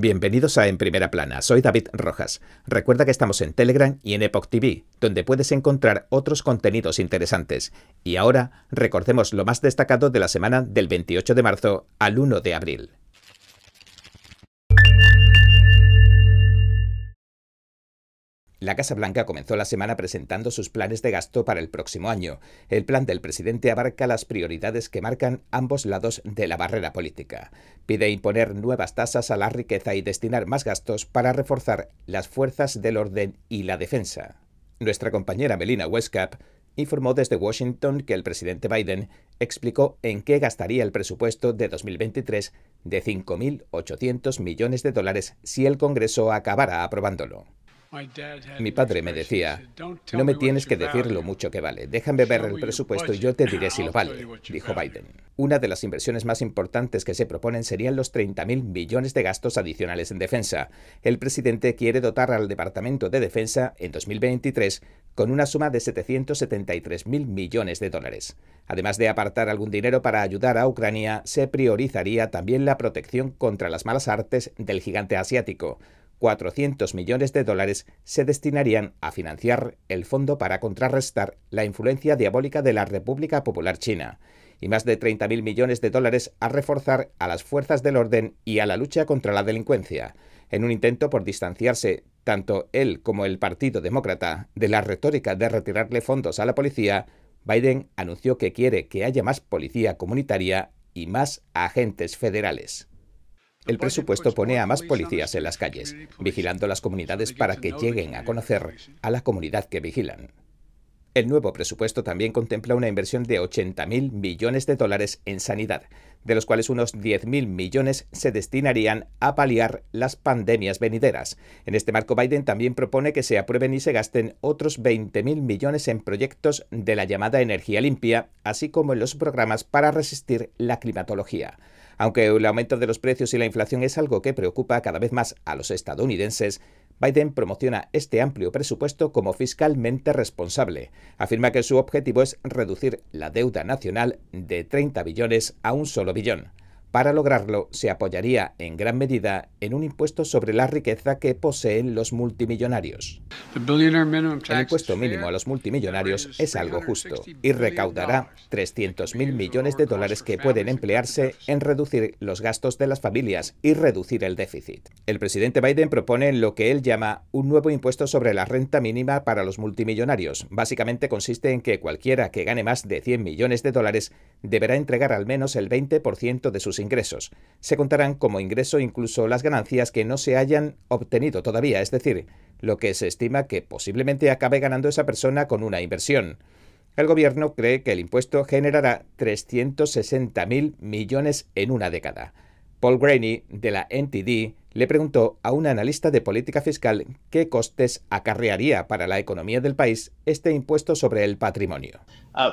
Bienvenidos a En Primera Plana, soy David Rojas. Recuerda que estamos en Telegram y en Epoch TV, donde puedes encontrar otros contenidos interesantes. Y ahora recordemos lo más destacado de la semana del 28 de marzo al 1 de abril. La Casa Blanca comenzó la semana presentando sus planes de gasto para el próximo año. El plan del presidente abarca las prioridades que marcan ambos lados de la barrera política. Pide imponer nuevas tasas a la riqueza y destinar más gastos para reforzar las fuerzas del orden y la defensa. Nuestra compañera Melina Westcap informó desde Washington que el presidente Biden explicó en qué gastaría el presupuesto de 2023 de 5.800 millones de dólares si el Congreso acabara aprobándolo. Mi padre me decía, no me tienes que decir lo mucho que vale, déjame ver el presupuesto y yo te diré si lo vale, dijo Biden. Una de las inversiones más importantes que se proponen serían los 30.000 millones de gastos adicionales en defensa. El presidente quiere dotar al Departamento de Defensa en 2023 con una suma de 773.000 millones de dólares. Además de apartar algún dinero para ayudar a Ucrania, se priorizaría también la protección contra las malas artes del gigante asiático. 400 millones de dólares se destinarían a financiar el fondo para contrarrestar la influencia diabólica de la República Popular China y más de 30.000 millones de dólares a reforzar a las fuerzas del orden y a la lucha contra la delincuencia, en un intento por distanciarse tanto él como el Partido Demócrata de la retórica de retirarle fondos a la policía, Biden anunció que quiere que haya más policía comunitaria y más agentes federales. El presupuesto pone a más policías en las calles, vigilando las comunidades para que lleguen a conocer a la comunidad que vigilan. El nuevo presupuesto también contempla una inversión de 80.000 millones de dólares en sanidad, de los cuales unos 10.000 millones se destinarían a paliar las pandemias venideras. En este marco, Biden también propone que se aprueben y se gasten otros 20.000 millones en proyectos de la llamada energía limpia, así como en los programas para resistir la climatología. Aunque el aumento de los precios y la inflación es algo que preocupa cada vez más a los estadounidenses, Biden promociona este amplio presupuesto como fiscalmente responsable. Afirma que su objetivo es reducir la deuda nacional de 30 billones a un solo billón. Para lograrlo, se apoyaría en gran medida en un impuesto sobre la riqueza que poseen los multimillonarios. El impuesto mínimo a los multimillonarios es algo justo y recaudará 300.000 millones de dólares que pueden emplearse en reducir los gastos de las familias y reducir el déficit. El presidente Biden propone lo que él llama un nuevo impuesto sobre la renta mínima para los multimillonarios. Básicamente consiste en que cualquiera que gane más de 100 millones de dólares deberá entregar al menos el 20% de sus ingresos. Se contarán como ingreso incluso las ganancias que no se hayan obtenido todavía, es decir, lo que se estima que posiblemente acabe ganando esa persona con una inversión. El gobierno cree que el impuesto generará 360.000 millones en una década. Paul Graney, de la NTD, le preguntó a un analista de política fiscal qué costes acarrearía para la economía del país este impuesto sobre el patrimonio. Uh,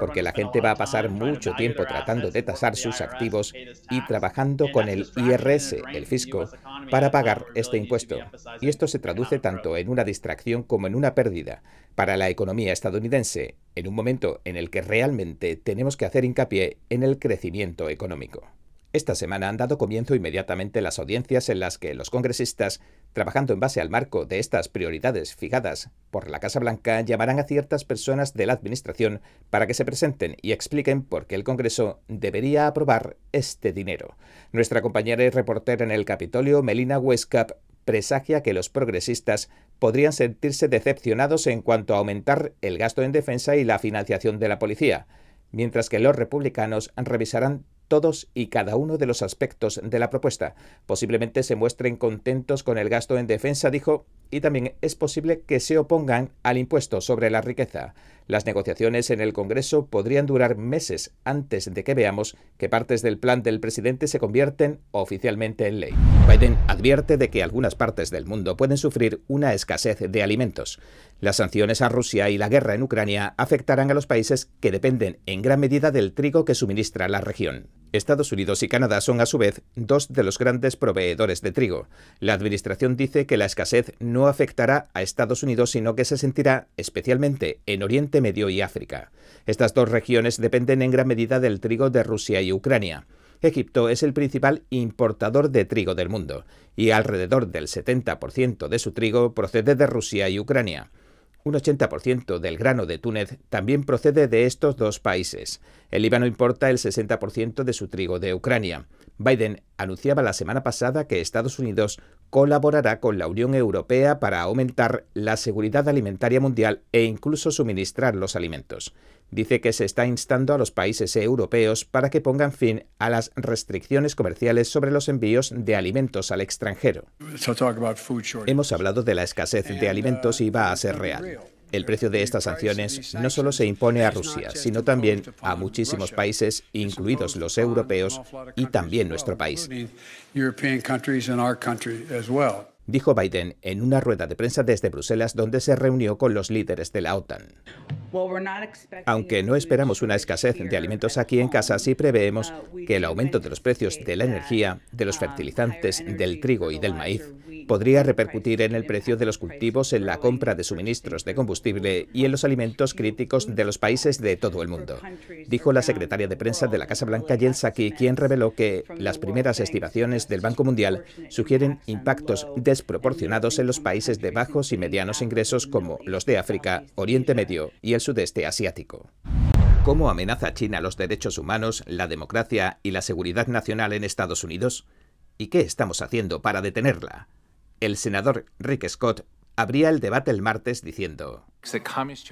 Porque la gente va a pasar mucho tiempo tratando de tasar sus activos y trabajando con el IRS, el fisco, para pagar este impuesto. Y esto se traduce tanto en una distracción como en una pérdida para la economía estadounidense, en un momento en el que realmente tenemos que hacer hincapié en el crecimiento económico. Esta semana han dado comienzo inmediatamente las audiencias en las que los congresistas, trabajando en base al marco de estas prioridades fijadas por la Casa Blanca, llamarán a ciertas personas de la Administración para que se presenten y expliquen por qué el Congreso debería aprobar este dinero. Nuestra compañera y reportera en el Capitolio, Melina Westcap, presagia que los progresistas podrían sentirse decepcionados en cuanto a aumentar el gasto en defensa y la financiación de la policía, mientras que los republicanos revisarán todos y cada uno de los aspectos de la propuesta. Posiblemente se muestren contentos con el gasto en defensa, dijo, y también es posible que se opongan al impuesto sobre la riqueza. Las negociaciones en el Congreso podrían durar meses antes de que veamos que partes del plan del presidente se convierten oficialmente en ley. Biden advierte de que algunas partes del mundo pueden sufrir una escasez de alimentos. Las sanciones a Rusia y la guerra en Ucrania afectarán a los países que dependen en gran medida del trigo que suministra la región. Estados Unidos y Canadá son a su vez dos de los grandes proveedores de trigo. La Administración dice que la escasez no afectará a Estados Unidos, sino que se sentirá especialmente en Oriente Medio y África. Estas dos regiones dependen en gran medida del trigo de Rusia y Ucrania. Egipto es el principal importador de trigo del mundo y alrededor del 70% de su trigo procede de Rusia y Ucrania. Un 80% del grano de Túnez también procede de estos dos países. El Líbano importa el 60% de su trigo de Ucrania. Biden anunciaba la semana pasada que Estados Unidos colaborará con la Unión Europea para aumentar la seguridad alimentaria mundial e incluso suministrar los alimentos. Dice que se está instando a los países europeos para que pongan fin a las restricciones comerciales sobre los envíos de alimentos al extranjero. Hemos hablado de la escasez de alimentos y va a ser real. El precio de estas sanciones no solo se impone a Rusia, sino también a muchísimos países, incluidos los europeos y también nuestro país. Dijo Biden en una rueda de prensa desde Bruselas donde se reunió con los líderes de la OTAN. Aunque no esperamos una escasez de alimentos aquí en casa, sí preveemos que el aumento de los precios de la energía, de los fertilizantes, del trigo y del maíz podría repercutir en el precio de los cultivos, en la compra de suministros de combustible y en los alimentos críticos de los países de todo el mundo, dijo la secretaria de prensa de la Casa Blanca, Jen Psaki, quien reveló que las primeras estimaciones del Banco Mundial sugieren impactos desproporcionados en los países de bajos y medianos ingresos como los de África, Oriente Medio y el sudeste asiático. ¿Cómo amenaza China los derechos humanos, la democracia y la seguridad nacional en Estados Unidos? ¿Y qué estamos haciendo para detenerla? El senador Rick Scott abría el debate el martes diciendo,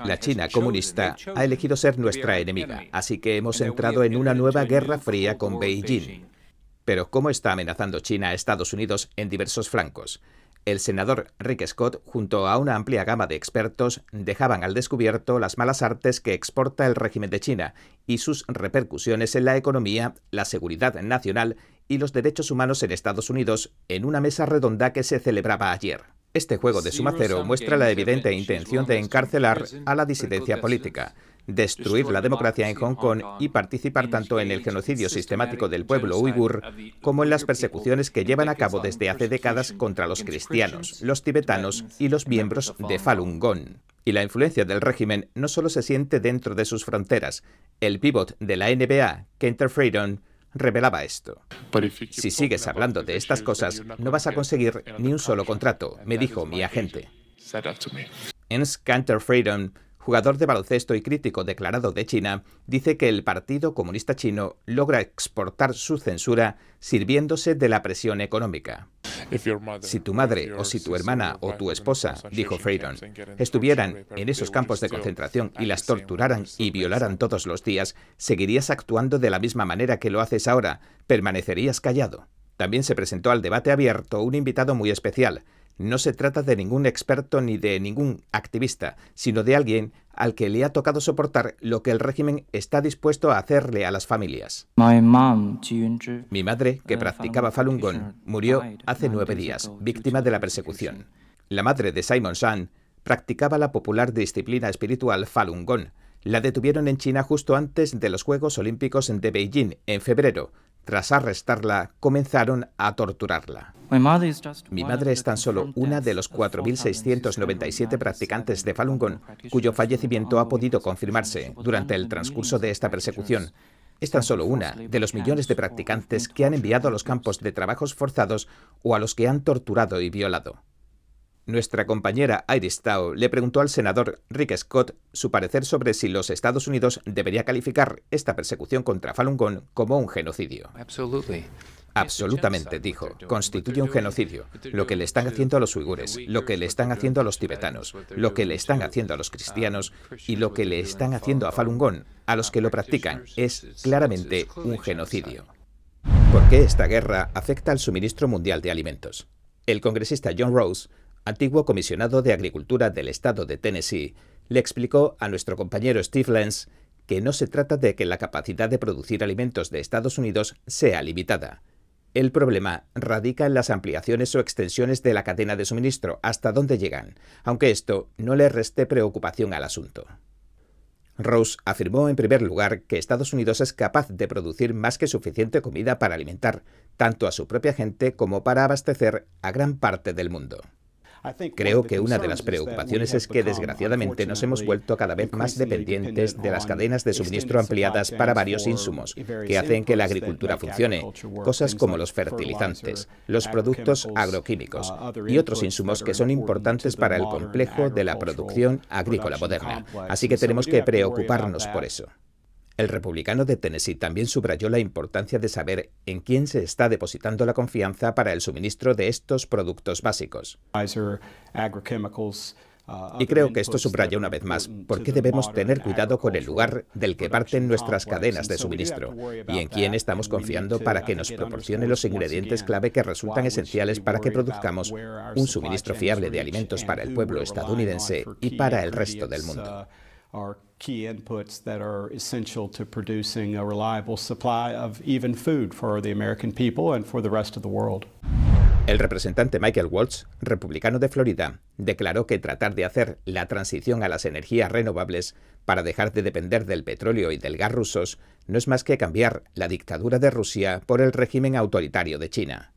la China comunista ha elegido ser nuestra enemiga, así que hemos entrado en una nueva guerra fría con Beijing. Pero ¿cómo está amenazando China a Estados Unidos en diversos flancos? El senador Rick Scott, junto a una amplia gama de expertos, dejaban al descubierto las malas artes que exporta el régimen de China y sus repercusiones en la economía, la seguridad nacional y los derechos humanos en Estados Unidos en una mesa redonda que se celebraba ayer. Este juego de suma cero muestra la evidente intención de encarcelar a la disidencia política, destruir la democracia en Hong Kong y participar tanto en el genocidio sistemático del pueblo uigur como en las persecuciones que llevan a cabo desde hace décadas contra los cristianos, los tibetanos y los miembros de Falun Gong. Y la influencia del régimen no solo se siente dentro de sus fronteras. El pívot de la NBA, Kenter Freedom, revelaba esto. Si sigues hablando de estas cosas, no vas a conseguir ni un solo contrato, me dijo mi agente. Ens Canter Freedom jugador de baloncesto y crítico declarado de China, dice que el Partido Comunista Chino logra exportar su censura sirviéndose de la presión económica. Si tu madre o si tu hermana o tu esposa, dijo Freydon, estuvieran en esos campos de concentración y las torturaran y violaran todos los días, seguirías actuando de la misma manera que lo haces ahora, permanecerías callado. También se presentó al debate abierto un invitado muy especial, no se trata de ningún experto ni de ningún activista, sino de alguien al que le ha tocado soportar lo que el régimen está dispuesto a hacerle a las familias. Mi madre, que practicaba Falun Gong, murió hace nueve días, víctima de la persecución. La madre de Simon Shan practicaba la popular disciplina espiritual Falun Gong. La detuvieron en China justo antes de los Juegos Olímpicos de Beijing, en febrero, tras arrestarla, comenzaron a torturarla. Mi madre es tan solo una de los 4.697 practicantes de Falun Gong cuyo fallecimiento ha podido confirmarse durante el transcurso de esta persecución. Es tan solo una de los millones de practicantes que han enviado a los campos de trabajos forzados o a los que han torturado y violado. Nuestra compañera Iris Tao le preguntó al senador Rick Scott su parecer sobre si los Estados Unidos debería calificar esta persecución contra Falun Gong como un genocidio. Absolutamente, dijo. Constituye un genocidio. Lo que le están haciendo a los uigures, lo que le están haciendo a los tibetanos, lo que le están haciendo a los cristianos y lo que le están haciendo a Falun Gong, a los que lo practican, es claramente un genocidio. ¿Por qué esta guerra afecta al suministro mundial de alimentos? El congresista John Rose antiguo comisionado de Agricultura del estado de Tennessee, le explicó a nuestro compañero Steve Lenz que no se trata de que la capacidad de producir alimentos de Estados Unidos sea limitada. El problema radica en las ampliaciones o extensiones de la cadena de suministro, hasta dónde llegan, aunque esto no le reste preocupación al asunto. Rose afirmó en primer lugar que Estados Unidos es capaz de producir más que suficiente comida para alimentar tanto a su propia gente como para abastecer a gran parte del mundo. Creo que una de las preocupaciones es que desgraciadamente nos hemos vuelto cada vez más dependientes de las cadenas de suministro ampliadas para varios insumos que hacen que la agricultura funcione, cosas como los fertilizantes, los productos agroquímicos y otros insumos que son importantes para el complejo de la producción agrícola moderna. Así que tenemos que preocuparnos por eso. El republicano de Tennessee también subrayó la importancia de saber en quién se está depositando la confianza para el suministro de estos productos básicos. Y creo que esto subraya una vez más por qué debemos tener cuidado con el lugar del que parten nuestras cadenas de suministro y en quién estamos confiando para que nos proporcione los ingredientes clave que resultan esenciales para que produzcamos un suministro fiable de alimentos para el pueblo estadounidense y para el resto del mundo. Key inputs that are essential to producing a reliable supply of even food for the American people and for the rest of the world. El representante Michael Waltz, republicano de Florida, declaró que tratar de hacer la transición a las energías renovables para dejar de depender del petróleo y del gas rusos no es más que cambiar la dictadura de Rusia por el régimen autoritario de China.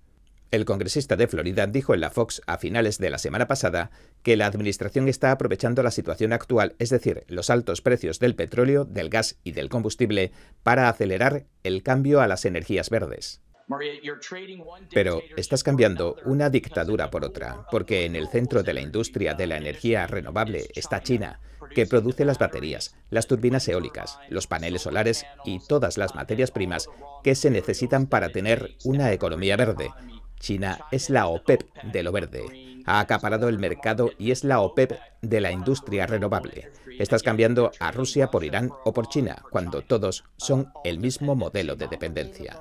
El congresista de Florida dijo en la Fox a finales de la semana pasada que la administración está aprovechando la situación actual, es decir, los altos precios del petróleo, del gas y del combustible, para acelerar el cambio a las energías verdes. Pero estás cambiando una dictadura por otra, porque en el centro de la industria de la energía renovable está China, que produce las baterías, las turbinas eólicas, los paneles solares y todas las materias primas que se necesitan para tener una economía verde, China es la OPEP de lo verde. Ha acaparado el mercado y es la OPEP de la industria renovable. Estás cambiando a Rusia por Irán o por China, cuando todos son el mismo modelo de dependencia.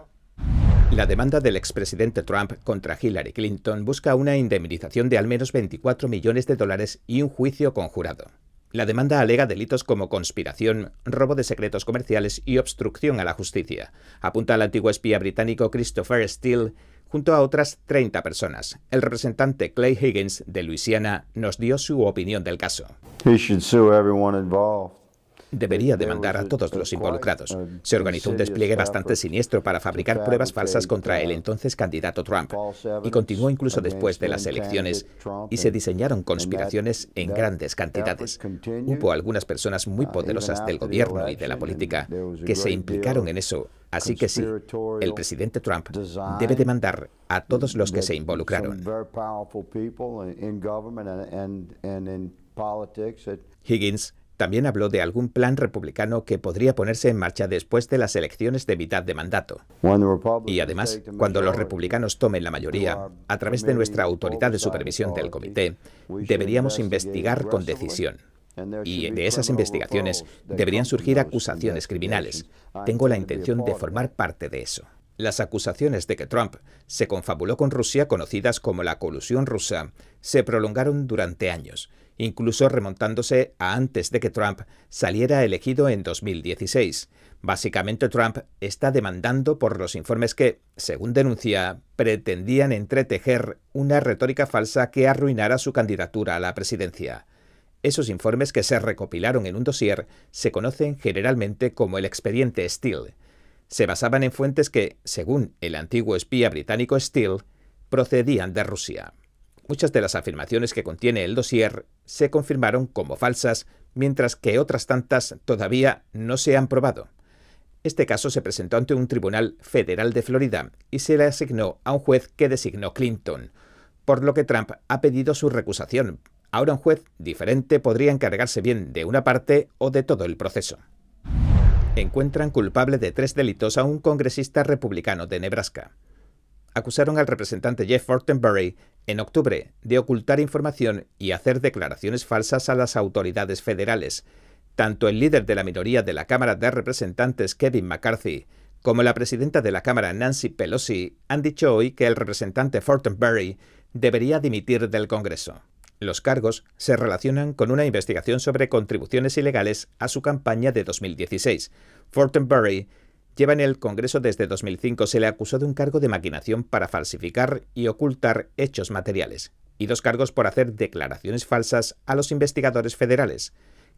La demanda del expresidente Trump contra Hillary Clinton busca una indemnización de al menos 24 millones de dólares y un juicio conjurado. La demanda alega delitos como conspiración, robo de secretos comerciales y obstrucción a la justicia. Apunta al antiguo espía británico Christopher Steele, junto a otras 30 personas. El representante Clay Higgins de Luisiana nos dio su opinión del caso debería demandar a todos los involucrados. Se organizó un despliegue bastante siniestro para fabricar pruebas falsas contra el entonces candidato Trump y continuó incluso después de las elecciones y se diseñaron conspiraciones en grandes cantidades. Hubo algunas personas muy poderosas del gobierno y de la política que se implicaron en eso, así que sí, el presidente Trump debe demandar a todos los que se involucraron. Higgins también habló de algún plan republicano que podría ponerse en marcha después de las elecciones de mitad de mandato. Y además, cuando los republicanos tomen la mayoría, a través de nuestra autoridad de supervisión del comité, deberíamos investigar con decisión. Y de esas investigaciones deberían surgir acusaciones criminales. Tengo la intención de formar parte de eso. Las acusaciones de que Trump se confabuló con Rusia, conocidas como la colusión rusa, se prolongaron durante años incluso remontándose a antes de que Trump saliera elegido en 2016. Básicamente Trump está demandando por los informes que, según denuncia, pretendían entretejer una retórica falsa que arruinara su candidatura a la presidencia. Esos informes que se recopilaron en un dossier se conocen generalmente como el expediente Steele. Se basaban en fuentes que, según el antiguo espía británico Steele, procedían de Rusia. Muchas de las afirmaciones que contiene el dossier se confirmaron como falsas, mientras que otras tantas todavía no se han probado. Este caso se presentó ante un tribunal federal de Florida y se le asignó a un juez que designó Clinton, por lo que Trump ha pedido su recusación. Ahora un juez diferente podría encargarse bien de una parte o de todo el proceso. Encuentran culpable de tres delitos a un congresista republicano de Nebraska acusaron al representante Jeff Fortenberry en octubre de ocultar información y hacer declaraciones falsas a las autoridades federales. Tanto el líder de la minoría de la Cámara de Representantes, Kevin McCarthy, como la presidenta de la Cámara, Nancy Pelosi, han dicho hoy que el representante Fortenberry debería dimitir del Congreso. Los cargos se relacionan con una investigación sobre contribuciones ilegales a su campaña de 2016. Fortenberry lleva en el Congreso desde 2005, se le acusó de un cargo de maquinación para falsificar y ocultar hechos materiales, y dos cargos por hacer declaraciones falsas a los investigadores federales.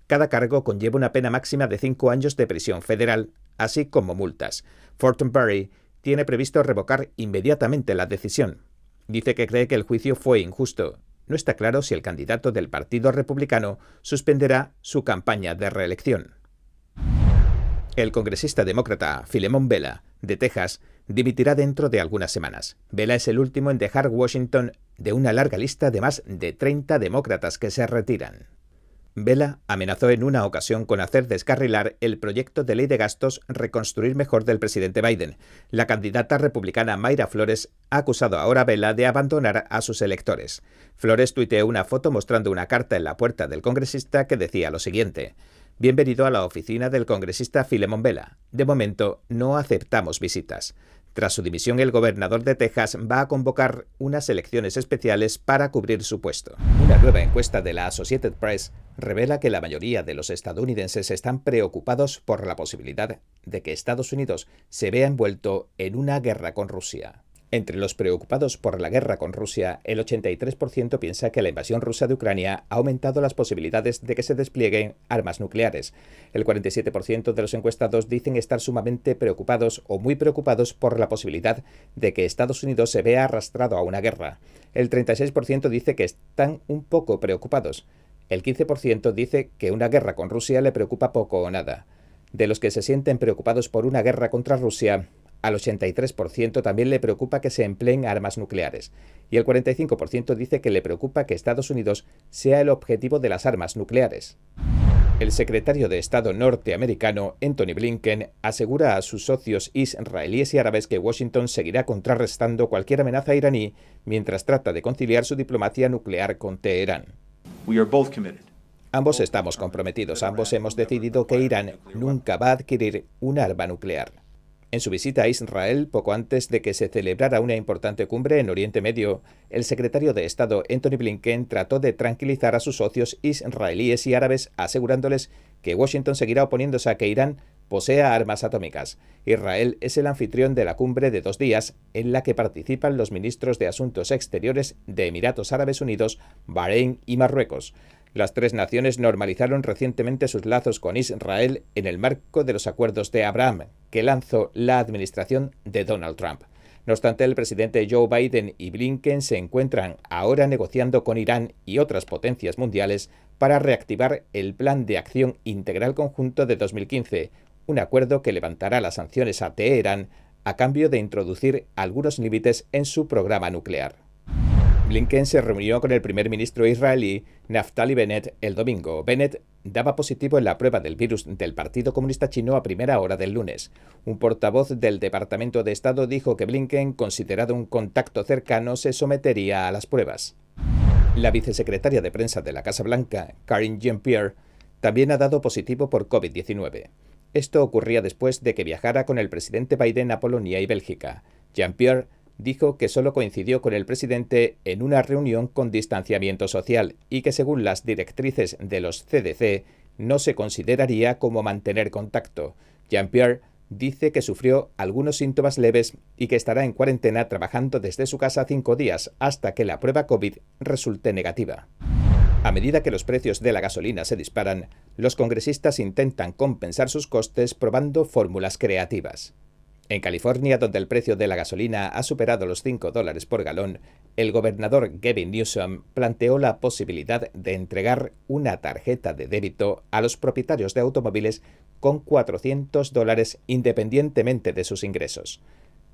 Cada cargo conlleva una pena máxima de cinco años de prisión federal, así como multas. Fortenberry tiene previsto revocar inmediatamente la decisión. Dice que cree que el juicio fue injusto no está claro si el candidato del Partido Republicano suspenderá su campaña de reelección. El congresista demócrata Philemon Vela, de Texas, dimitirá dentro de algunas semanas. Vela es el último en dejar Washington de una larga lista de más de 30 demócratas que se retiran. Vela amenazó en una ocasión con hacer descarrilar el proyecto de ley de gastos Reconstruir Mejor del presidente Biden. La candidata republicana Mayra Flores ha acusado ahora a Vela de abandonar a sus electores. Flores tuiteó una foto mostrando una carta en la puerta del congresista que decía lo siguiente. Bienvenido a la oficina del congresista Filemon Vela. De momento, no aceptamos visitas. Tras su dimisión, el gobernador de Texas va a convocar unas elecciones especiales para cubrir su puesto. Una nueva encuesta de la Associated Press revela que la mayoría de los estadounidenses están preocupados por la posibilidad de que Estados Unidos se vea envuelto en una guerra con Rusia. Entre los preocupados por la guerra con Rusia, el 83% piensa que la invasión rusa de Ucrania ha aumentado las posibilidades de que se desplieguen armas nucleares. El 47% de los encuestados dicen estar sumamente preocupados o muy preocupados por la posibilidad de que Estados Unidos se vea arrastrado a una guerra. El 36% dice que están un poco preocupados. El 15% dice que una guerra con Rusia le preocupa poco o nada. De los que se sienten preocupados por una guerra contra Rusia, al 83% también le preocupa que se empleen armas nucleares y el 45% dice que le preocupa que Estados Unidos sea el objetivo de las armas nucleares. El secretario de Estado norteamericano Anthony Blinken asegura a sus socios israelíes y árabes que Washington seguirá contrarrestando cualquier amenaza iraní mientras trata de conciliar su diplomacia nuclear con Teherán. Ambos estamos comprometidos, ambos hemos decidido que Irán nunca va a adquirir un arma nuclear. En su visita a Israel, poco antes de que se celebrara una importante cumbre en Oriente Medio, el secretario de Estado Anthony Blinken trató de tranquilizar a sus socios israelíes y árabes, asegurándoles que Washington seguirá oponiéndose a que Irán posea armas atómicas. Israel es el anfitrión de la cumbre de dos días en la que participan los ministros de Asuntos Exteriores de Emiratos Árabes Unidos, Bahrein y Marruecos. Las tres naciones normalizaron recientemente sus lazos con Israel en el marco de los acuerdos de Abraham, que lanzó la administración de Donald Trump. No obstante, el presidente Joe Biden y Blinken se encuentran ahora negociando con Irán y otras potencias mundiales para reactivar el Plan de Acción Integral Conjunto de 2015, un acuerdo que levantará las sanciones a Teherán a cambio de introducir algunos límites en su programa nuclear. Blinken se reunió con el primer ministro israelí Naftali Bennett el domingo. Bennett daba positivo en la prueba del virus del Partido Comunista Chino a primera hora del lunes. Un portavoz del Departamento de Estado dijo que Blinken, considerado un contacto cercano, se sometería a las pruebas. La vicesecretaria de prensa de la Casa Blanca, Karine Jean-Pierre, también ha dado positivo por COVID-19. Esto ocurría después de que viajara con el presidente Biden a Polonia y Bélgica. Jean-Pierre dijo que solo coincidió con el presidente en una reunión con distanciamiento social y que según las directrices de los CDC no se consideraría como mantener contacto. Jean-Pierre dice que sufrió algunos síntomas leves y que estará en cuarentena trabajando desde su casa cinco días hasta que la prueba COVID resulte negativa. A medida que los precios de la gasolina se disparan, los congresistas intentan compensar sus costes probando fórmulas creativas. En California, donde el precio de la gasolina ha superado los 5 dólares por galón, el gobernador Gavin Newsom planteó la posibilidad de entregar una tarjeta de débito a los propietarios de automóviles con 400 dólares independientemente de sus ingresos.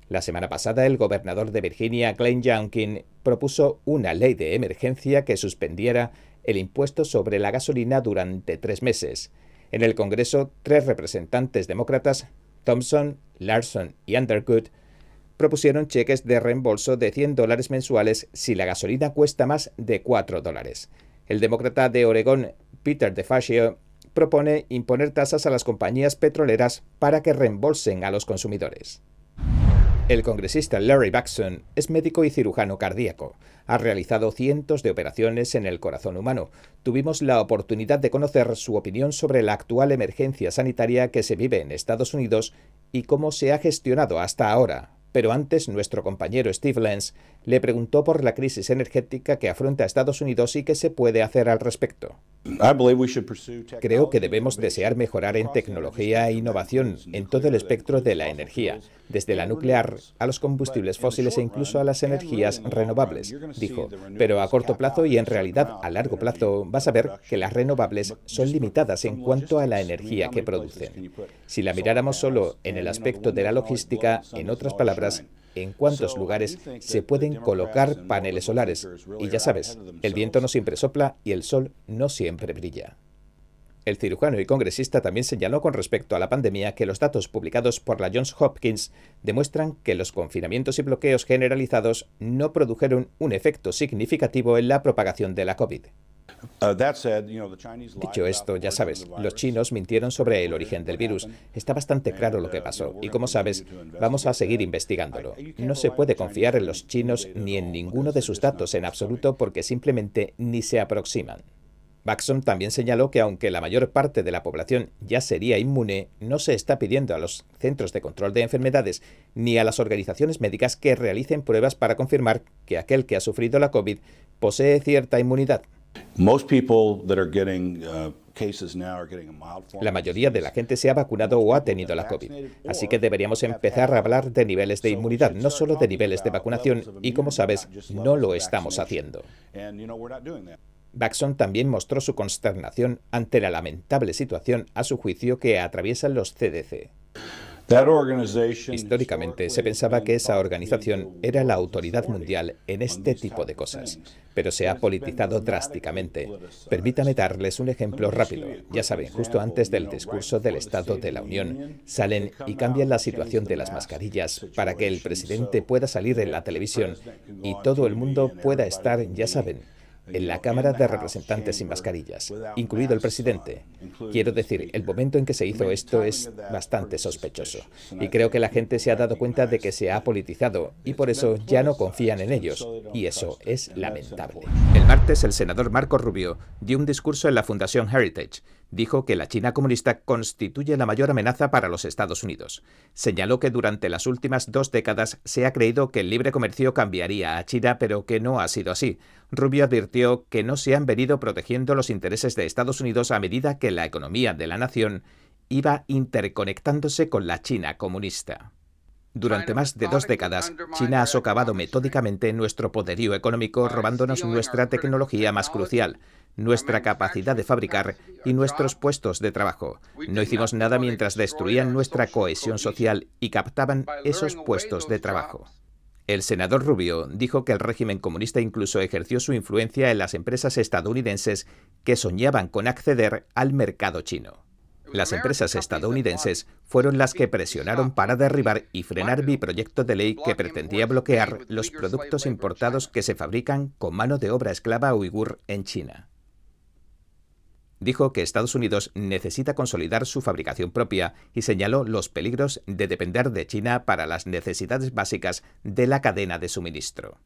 La semana pasada, el gobernador de Virginia, Glenn Youngkin, propuso una ley de emergencia que suspendiera el impuesto sobre la gasolina durante tres meses. En el Congreso, tres representantes demócratas Thompson, Larson y Underwood propusieron cheques de reembolso de 100 dólares mensuales si la gasolina cuesta más de 4 dólares. El demócrata de Oregón, Peter DeFazio, propone imponer tasas a las compañías petroleras para que reembolsen a los consumidores. El congresista Larry Baxon es médico y cirujano cardíaco. Ha realizado cientos de operaciones en el corazón humano. Tuvimos la oportunidad de conocer su opinión sobre la actual emergencia sanitaria que se vive en Estados Unidos y cómo se ha gestionado hasta ahora. Pero antes, nuestro compañero Steve Lenz le preguntó por la crisis energética que afronta Estados Unidos y qué se puede hacer al respecto. Creo que debemos desear mejorar en tecnología e innovación en todo el espectro de la energía, desde la nuclear a los combustibles fósiles e incluso a las energías renovables, dijo. Pero a corto plazo y en realidad a largo plazo vas a ver que las renovables son limitadas en cuanto a la energía que producen. Si la miráramos solo en el aspecto de la logística, en otras palabras, en cuántos lugares se pueden colocar paneles solares. Y ya sabes, el viento no siempre sopla y el sol no siempre brilla. El cirujano y congresista también señaló con respecto a la pandemia que los datos publicados por la Johns Hopkins demuestran que los confinamientos y bloqueos generalizados no produjeron un efecto significativo en la propagación de la COVID. Uh, Dicho esto, ya sabes, los chinos mintieron sobre el origen del virus. Está bastante claro lo que uh, pasó y como sabes, vamos a seguir investigándolo. No se puede confiar en los chinos ni en ninguno de sus datos en absoluto porque simplemente ni se aproximan. Baxon también señaló que aunque la mayor parte de la población ya sería inmune, no se está pidiendo a los centros de control de enfermedades ni a las organizaciones médicas que realicen pruebas para confirmar que aquel que ha sufrido la COVID posee cierta inmunidad. La mayoría de la gente se ha vacunado o ha tenido la COVID, así que deberíamos empezar a hablar de niveles de inmunidad, no solo de niveles de vacunación, y como sabes, no lo estamos haciendo. Baxon también mostró su consternación ante la lamentable situación, a su juicio, que atraviesan los CDC. Históricamente se pensaba que esa organización era la autoridad mundial en este tipo de cosas, pero se ha politizado drásticamente. Permítame darles un ejemplo rápido. Ya saben, justo antes del discurso del Estado de la Unión, salen y cambian la situación de las mascarillas para que el presidente pueda salir en la televisión y todo el mundo pueda estar, ya saben, en la Cámara de Representantes sin mascarillas, incluido el presidente. Quiero decir, el momento en que se hizo esto es bastante sospechoso. Y creo que la gente se ha dado cuenta de que se ha politizado y por eso ya no confían en ellos. Y eso es lamentable. El martes, el senador Marco Rubio dio un discurso en la Fundación Heritage dijo que la China comunista constituye la mayor amenaza para los Estados Unidos. Señaló que durante las últimas dos décadas se ha creído que el libre comercio cambiaría a China, pero que no ha sido así. Rubio advirtió que no se han venido protegiendo los intereses de Estados Unidos a medida que la economía de la nación iba interconectándose con la China comunista. Durante más de dos décadas, China ha socavado metódicamente nuestro poderío económico robándonos nuestra tecnología más crucial, nuestra capacidad de fabricar y nuestros puestos de trabajo. No hicimos nada mientras destruían nuestra cohesión social y captaban esos puestos de trabajo. El senador Rubio dijo que el régimen comunista incluso ejerció su influencia en las empresas estadounidenses que soñaban con acceder al mercado chino. Las empresas estadounidenses fueron las que presionaron para derribar y frenar mi proyecto de ley que pretendía bloquear los productos importados que se fabrican con mano de obra esclava uigur en China dijo que Estados Unidos necesita consolidar su fabricación propia y señaló los peligros de depender de China para las necesidades básicas de la cadena de suministro.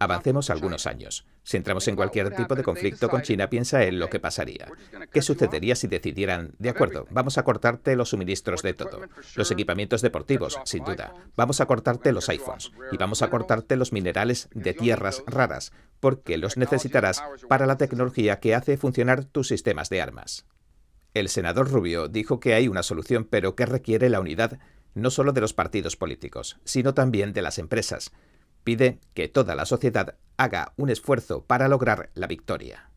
Avancemos algunos años. Si entramos en cualquier tipo de conflicto con China, piensa en lo que pasaría. ¿Qué sucedería si decidieran, de acuerdo, vamos a cortarte los suministros de todo? Los equipamientos deportivos, sin duda. Vamos a cortarte los iPhones. Y vamos a cortarte los minerales de tierras raras, porque los necesitarás para la tecnología que hace funcionar tus sistemas de armas. El senador Rubio dijo que hay una solución, pero que requiere la unidad no solo de los partidos políticos, sino también de las empresas pide que toda la sociedad haga un esfuerzo para lograr la victoria.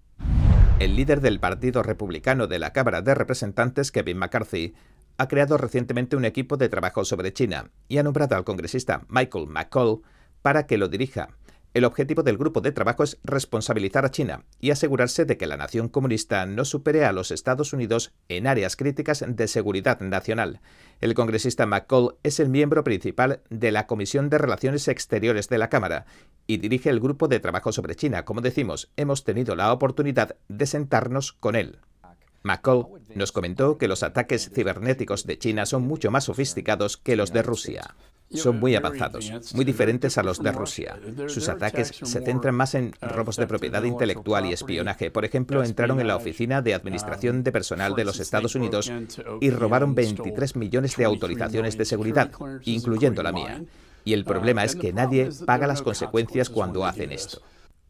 El líder del Partido Republicano de la Cámara de Representantes, Kevin McCarthy, ha creado recientemente un equipo de trabajo sobre China y ha nombrado al congresista Michael McCall para que lo dirija. El objetivo del grupo de trabajo es responsabilizar a China y asegurarse de que la nación comunista no supere a los Estados Unidos en áreas críticas de seguridad nacional. El congresista McCall es el miembro principal de la Comisión de Relaciones Exteriores de la Cámara y dirige el grupo de trabajo sobre China. Como decimos, hemos tenido la oportunidad de sentarnos con él. McCall nos comentó que los ataques cibernéticos de China son mucho más sofisticados que los de Rusia son muy avanzados, muy diferentes a los de Rusia. Sus ataques se centran más en robos de propiedad intelectual y espionaje. Por ejemplo, entraron en la Oficina de Administración de Personal de los Estados Unidos y robaron 23 millones de autorizaciones de seguridad, incluyendo la mía. Y el problema es que nadie paga las consecuencias cuando hacen esto.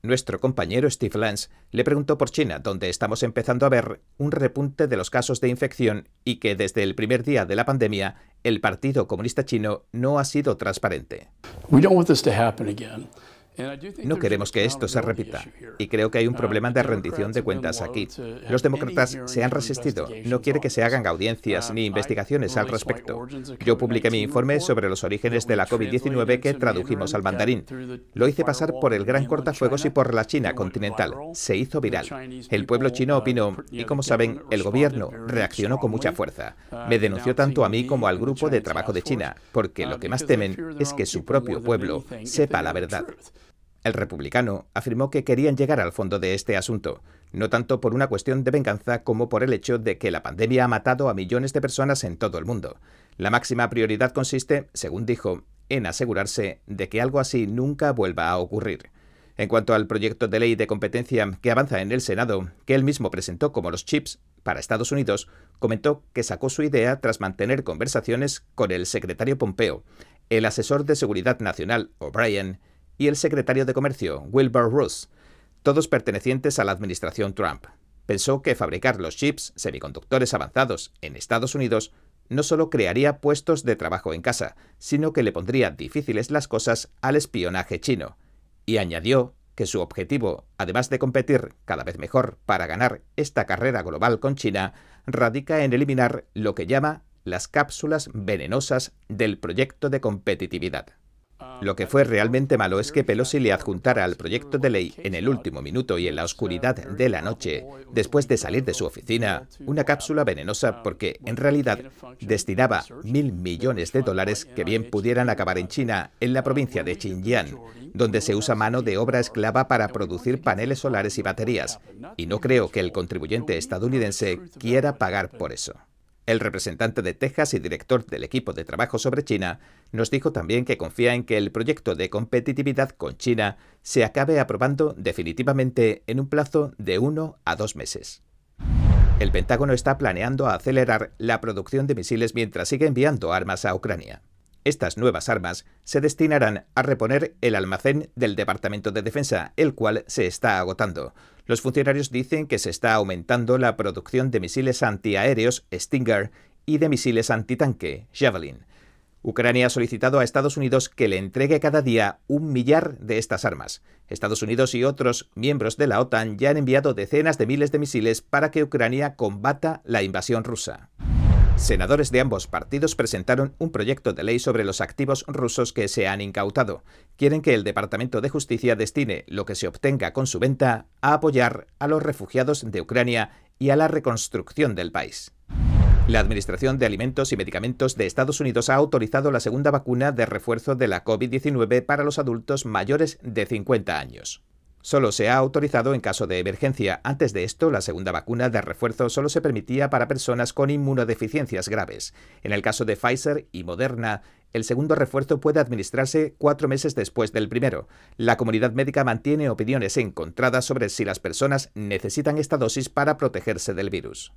Nuestro compañero Steve Lance le preguntó por China, donde estamos empezando a ver un repunte de los casos de infección y que desde el primer día de la pandemia el Partido Comunista Chino no ha sido transparente. No queremos que esto se repita y creo que hay un problema de rendición de cuentas aquí. Los demócratas se han resistido, no quiere que se hagan audiencias ni investigaciones al respecto. Yo publiqué mi informe sobre los orígenes de la COVID-19 que tradujimos al mandarín. Lo hice pasar por el gran cortafuegos y por la China continental. Se hizo viral. El pueblo chino opinó y, como saben, el gobierno reaccionó con mucha fuerza. Me denunció tanto a mí como al grupo de trabajo de China, porque lo que más temen es que su propio pueblo sepa la verdad. El republicano afirmó que querían llegar al fondo de este asunto, no tanto por una cuestión de venganza como por el hecho de que la pandemia ha matado a millones de personas en todo el mundo. La máxima prioridad consiste, según dijo, en asegurarse de que algo así nunca vuelva a ocurrir. En cuanto al proyecto de ley de competencia que avanza en el Senado, que él mismo presentó como los chips para Estados Unidos, comentó que sacó su idea tras mantener conversaciones con el secretario Pompeo, el asesor de Seguridad Nacional, O'Brien, y el secretario de Comercio, Wilbur Ross, todos pertenecientes a la administración Trump. Pensó que fabricar los chips semiconductores avanzados en Estados Unidos no solo crearía puestos de trabajo en casa, sino que le pondría difíciles las cosas al espionaje chino. Y añadió que su objetivo, además de competir cada vez mejor para ganar esta carrera global con China, radica en eliminar lo que llama las cápsulas venenosas del proyecto de competitividad. Lo que fue realmente malo es que Pelosi le adjuntara al proyecto de ley en el último minuto y en la oscuridad de la noche, después de salir de su oficina, una cápsula venenosa porque en realidad destinaba mil millones de dólares que bien pudieran acabar en China, en la provincia de Xinjiang, donde se usa mano de obra esclava para producir paneles solares y baterías. Y no creo que el contribuyente estadounidense quiera pagar por eso. El representante de Texas y director del equipo de trabajo sobre China nos dijo también que confía en que el proyecto de competitividad con China se acabe aprobando definitivamente en un plazo de uno a dos meses. El Pentágono está planeando acelerar la producción de misiles mientras sigue enviando armas a Ucrania. Estas nuevas armas se destinarán a reponer el almacén del Departamento de Defensa, el cual se está agotando. Los funcionarios dicen que se está aumentando la producción de misiles antiaéreos Stinger y de misiles antitanque Javelin. Ucrania ha solicitado a Estados Unidos que le entregue cada día un millar de estas armas. Estados Unidos y otros miembros de la OTAN ya han enviado decenas de miles de misiles para que Ucrania combata la invasión rusa. Senadores de ambos partidos presentaron un proyecto de ley sobre los activos rusos que se han incautado. Quieren que el Departamento de Justicia destine lo que se obtenga con su venta a apoyar a los refugiados de Ucrania y a la reconstrucción del país. La Administración de Alimentos y Medicamentos de Estados Unidos ha autorizado la segunda vacuna de refuerzo de la COVID-19 para los adultos mayores de 50 años. Solo se ha autorizado en caso de emergencia. Antes de esto, la segunda vacuna de refuerzo solo se permitía para personas con inmunodeficiencias graves. En el caso de Pfizer y Moderna, el segundo refuerzo puede administrarse cuatro meses después del primero. La comunidad médica mantiene opiniones encontradas sobre si las personas necesitan esta dosis para protegerse del virus.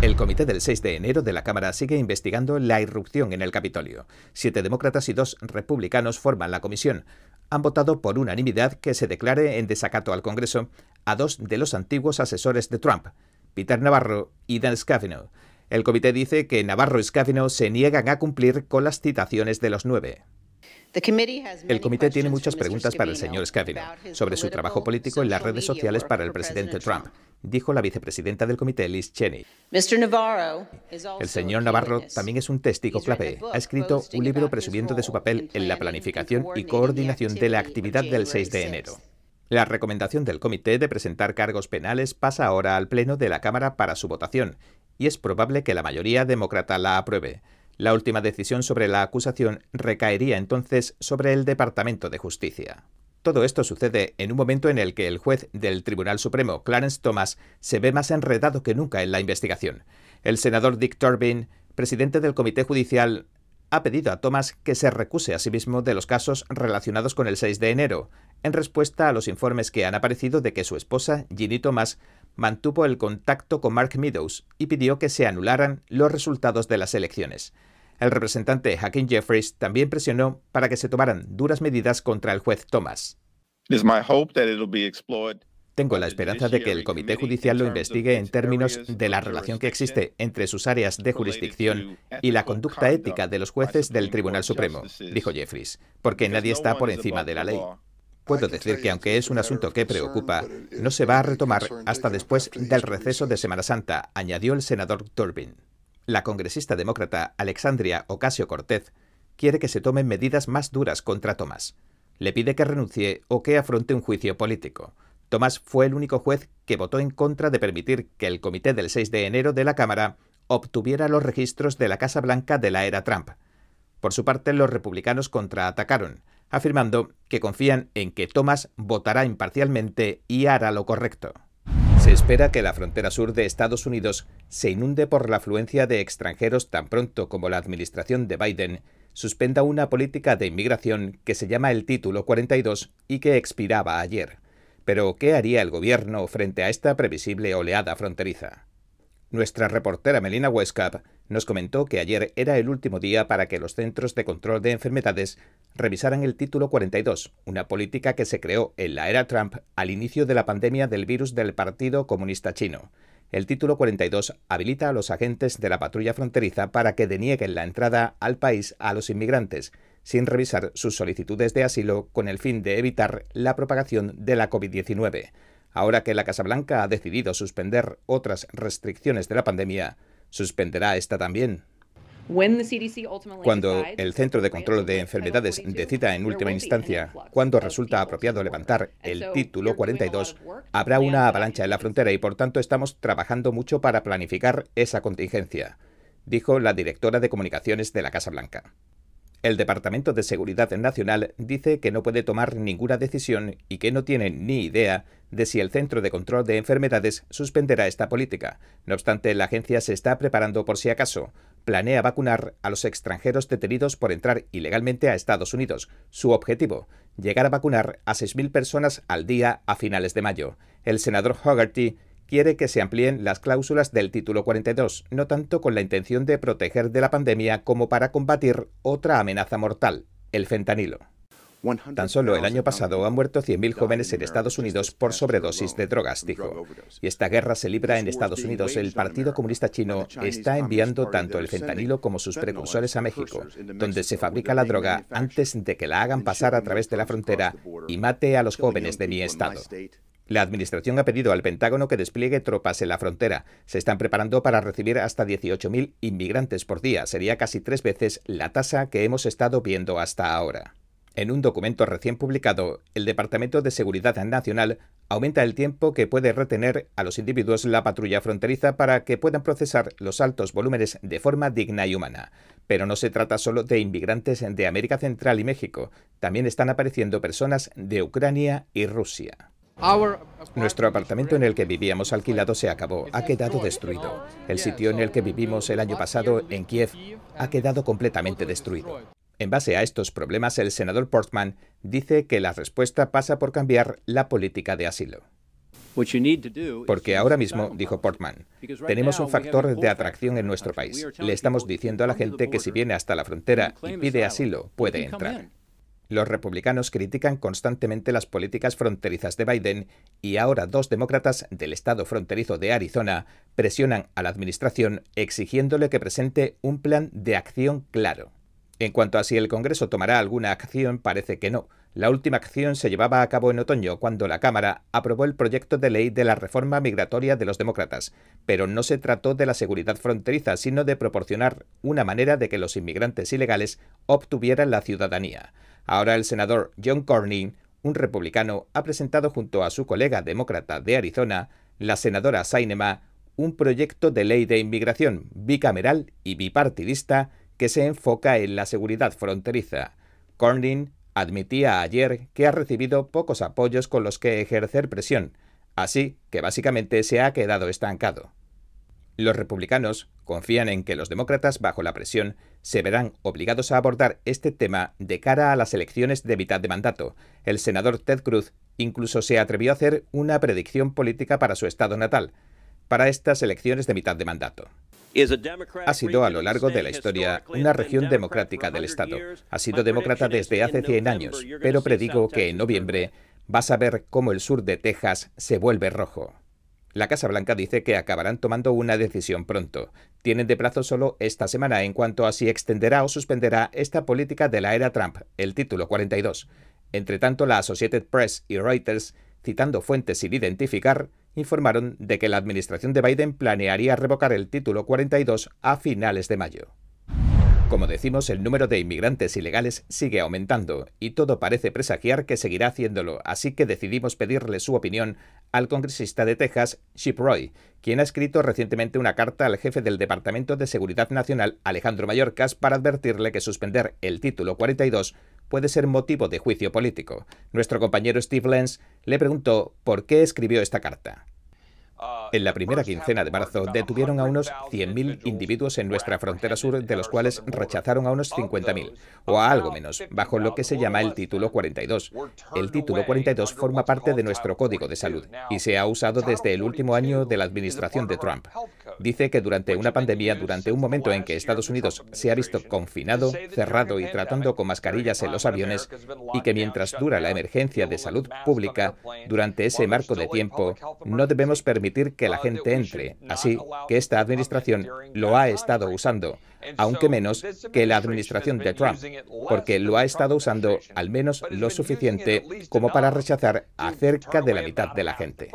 El comité del 6 de enero de la Cámara sigue investigando la irrupción en el Capitolio. Siete demócratas y dos republicanos forman la comisión han votado por unanimidad que se declare en desacato al Congreso a dos de los antiguos asesores de Trump, Peter Navarro y Dan Scavino. El comité dice que Navarro y Scavino se niegan a cumplir con las citaciones de los nueve. El comité tiene muchas preguntas para el señor Scavino sobre su trabajo político en las redes sociales para el presidente Trump, dijo la vicepresidenta del comité Liz Cheney. El señor Navarro también es un testigo clave. Ha escrito un libro presumiendo de su papel en la planificación y coordinación de la actividad del 6 de enero. La recomendación del comité de presentar cargos penales pasa ahora al Pleno de la Cámara para su votación, y es probable que la mayoría demócrata la apruebe. La última decisión sobre la acusación recaería entonces sobre el Departamento de Justicia. Todo esto sucede en un momento en el que el juez del Tribunal Supremo, Clarence Thomas, se ve más enredado que nunca en la investigación. El senador Dick Turbin, presidente del Comité Judicial, ha pedido a Thomas que se recuse a sí mismo de los casos relacionados con el 6 de enero, en respuesta a los informes que han aparecido de que su esposa, Ginny Thomas, mantuvo el contacto con Mark Meadows y pidió que se anularan los resultados de las elecciones. El representante Hakeem Jeffries también presionó para que se tomaran duras medidas contra el juez Thomas. Tengo la esperanza de que el Comité Judicial lo investigue en términos de la relación que existe entre sus áreas de jurisdicción y la conducta ética de los jueces del Tribunal Supremo, dijo Jeffries, porque nadie está por encima de la ley. Puedo decir que aunque es un asunto que preocupa, no se va a retomar hasta después del receso de Semana Santa, añadió el senador Turbin. La congresista demócrata Alexandria Ocasio-Cortez quiere que se tomen medidas más duras contra Thomas. Le pide que renuncie o que afronte un juicio político. Thomas fue el único juez que votó en contra de permitir que el comité del 6 de enero de la Cámara obtuviera los registros de la Casa Blanca de la era Trump. Por su parte, los republicanos contraatacaron, afirmando que confían en que Thomas votará imparcialmente y hará lo correcto. Se espera que la frontera sur de Estados Unidos se inunde por la afluencia de extranjeros tan pronto como la administración de Biden suspenda una política de inmigración que se llama el Título 42 y que expiraba ayer. Pero, ¿qué haría el gobierno frente a esta previsible oleada fronteriza? Nuestra reportera Melina Westcap nos comentó que ayer era el último día para que los Centros de Control de Enfermedades revisaran el Título 42, una política que se creó en la era Trump al inicio de la pandemia del virus del Partido Comunista Chino. El Título 42 habilita a los agentes de la patrulla fronteriza para que denieguen la entrada al país a los inmigrantes, sin revisar sus solicitudes de asilo con el fin de evitar la propagación de la COVID-19. Ahora que la Casa Blanca ha decidido suspender otras restricciones de la pandemia, suspenderá esta también. Cuando el Centro de Control de Enfermedades decida en última instancia cuándo resulta apropiado levantar el título 42, habrá una avalancha en la frontera y por tanto estamos trabajando mucho para planificar esa contingencia, dijo la directora de comunicaciones de la Casa Blanca. El Departamento de Seguridad Nacional dice que no puede tomar ninguna decisión y que no tiene ni idea de si el Centro de Control de Enfermedades suspenderá esta política. No obstante, la agencia se está preparando por si acaso. Planea vacunar a los extranjeros detenidos por entrar ilegalmente a Estados Unidos. Su objetivo, llegar a vacunar a 6.000 personas al día a finales de mayo. El senador Hogarty quiere que se amplíen las cláusulas del título 42, no tanto con la intención de proteger de la pandemia como para combatir otra amenaza mortal, el fentanilo. Tan solo el año pasado han muerto 100.000 jóvenes en Estados Unidos por sobredosis de drogas, dijo. Y esta guerra se libra en Estados Unidos. El Partido Comunista Chino está enviando tanto el fentanilo como sus precursores a México, donde se fabrica la droga antes de que la hagan pasar a través de la frontera y mate a los jóvenes de mi estado. La Administración ha pedido al Pentágono que despliegue tropas en la frontera. Se están preparando para recibir hasta 18.000 inmigrantes por día. Sería casi tres veces la tasa que hemos estado viendo hasta ahora. En un documento recién publicado, el Departamento de Seguridad Nacional aumenta el tiempo que puede retener a los individuos la patrulla fronteriza para que puedan procesar los altos volúmenes de forma digna y humana. Pero no se trata solo de inmigrantes de América Central y México, también están apareciendo personas de Ucrania y Rusia. Nuestro apartamento en el que vivíamos alquilado se acabó, ha quedado destruido. El sitio en el que vivimos el año pasado, en Kiev, ha quedado completamente destruido. En base a estos problemas, el senador Portman dice que la respuesta pasa por cambiar la política de asilo. Porque ahora mismo, dijo Portman, tenemos un factor de atracción en nuestro país. Le estamos diciendo a la gente que si viene hasta la frontera y pide asilo, puede entrar. Los republicanos critican constantemente las políticas fronterizas de Biden y ahora dos demócratas del estado fronterizo de Arizona presionan a la administración exigiéndole que presente un plan de acción claro. En cuanto a si el Congreso tomará alguna acción, parece que no. La última acción se llevaba a cabo en otoño, cuando la Cámara aprobó el proyecto de ley de la reforma migratoria de los demócratas, pero no se trató de la seguridad fronteriza, sino de proporcionar una manera de que los inmigrantes ilegales obtuvieran la ciudadanía. Ahora el senador John Cornyn, un republicano, ha presentado junto a su colega demócrata de Arizona, la senadora Sainema, un proyecto de ley de inmigración bicameral y bipartidista que se enfoca en la seguridad fronteriza. Cornyn admitía ayer que ha recibido pocos apoyos con los que ejercer presión, así que básicamente se ha quedado estancado. Los republicanos confían en que los demócratas, bajo la presión, se verán obligados a abordar este tema de cara a las elecciones de mitad de mandato. El senador Ted Cruz incluso se atrevió a hacer una predicción política para su estado natal, para estas elecciones de mitad de mandato. ha sido a lo largo de la historia una región democrática del Estado. Ha sido demócrata desde hace 100 años, pero predigo que en noviembre vas a ver cómo el sur de Texas se vuelve rojo. La Casa Blanca dice que acabarán tomando una decisión pronto. Tienen de plazo solo esta semana en cuanto a si extenderá o suspenderá esta política de la era Trump, el título 42. Entre tanto, la Associated Press y Reuters, citando fuentes sin identificar, informaron de que la administración de Biden planearía revocar el título 42 a finales de mayo. Como decimos, el número de inmigrantes ilegales sigue aumentando y todo parece presagiar que seguirá haciéndolo, así que decidimos pedirle su opinión al congresista de Texas, Chip Roy, quien ha escrito recientemente una carta al jefe del Departamento de Seguridad Nacional, Alejandro Mayorkas, para advertirle que suspender el título 42 puede ser motivo de juicio político. Nuestro compañero Steve Lenz le preguntó por qué escribió esta carta. En la primera quincena de marzo detuvieron a unos 100.000 individuos en nuestra frontera sur, de los cuales rechazaron a unos 50.000, o a algo menos, bajo lo que se llama el Título 42. El Título 42 forma parte de nuestro Código de Salud y se ha usado desde el último año de la administración de Trump. Dice que durante una pandemia, durante un momento en que Estados Unidos se ha visto confinado, cerrado y tratando con mascarillas en los aviones, y que mientras dura la emergencia de salud pública, durante ese marco de tiempo, no debemos permitir que la gente entre. Así que esta administración lo ha estado usando, aunque menos que la administración de Trump, porque lo ha estado usando al menos lo suficiente como para rechazar a cerca de la mitad de la gente.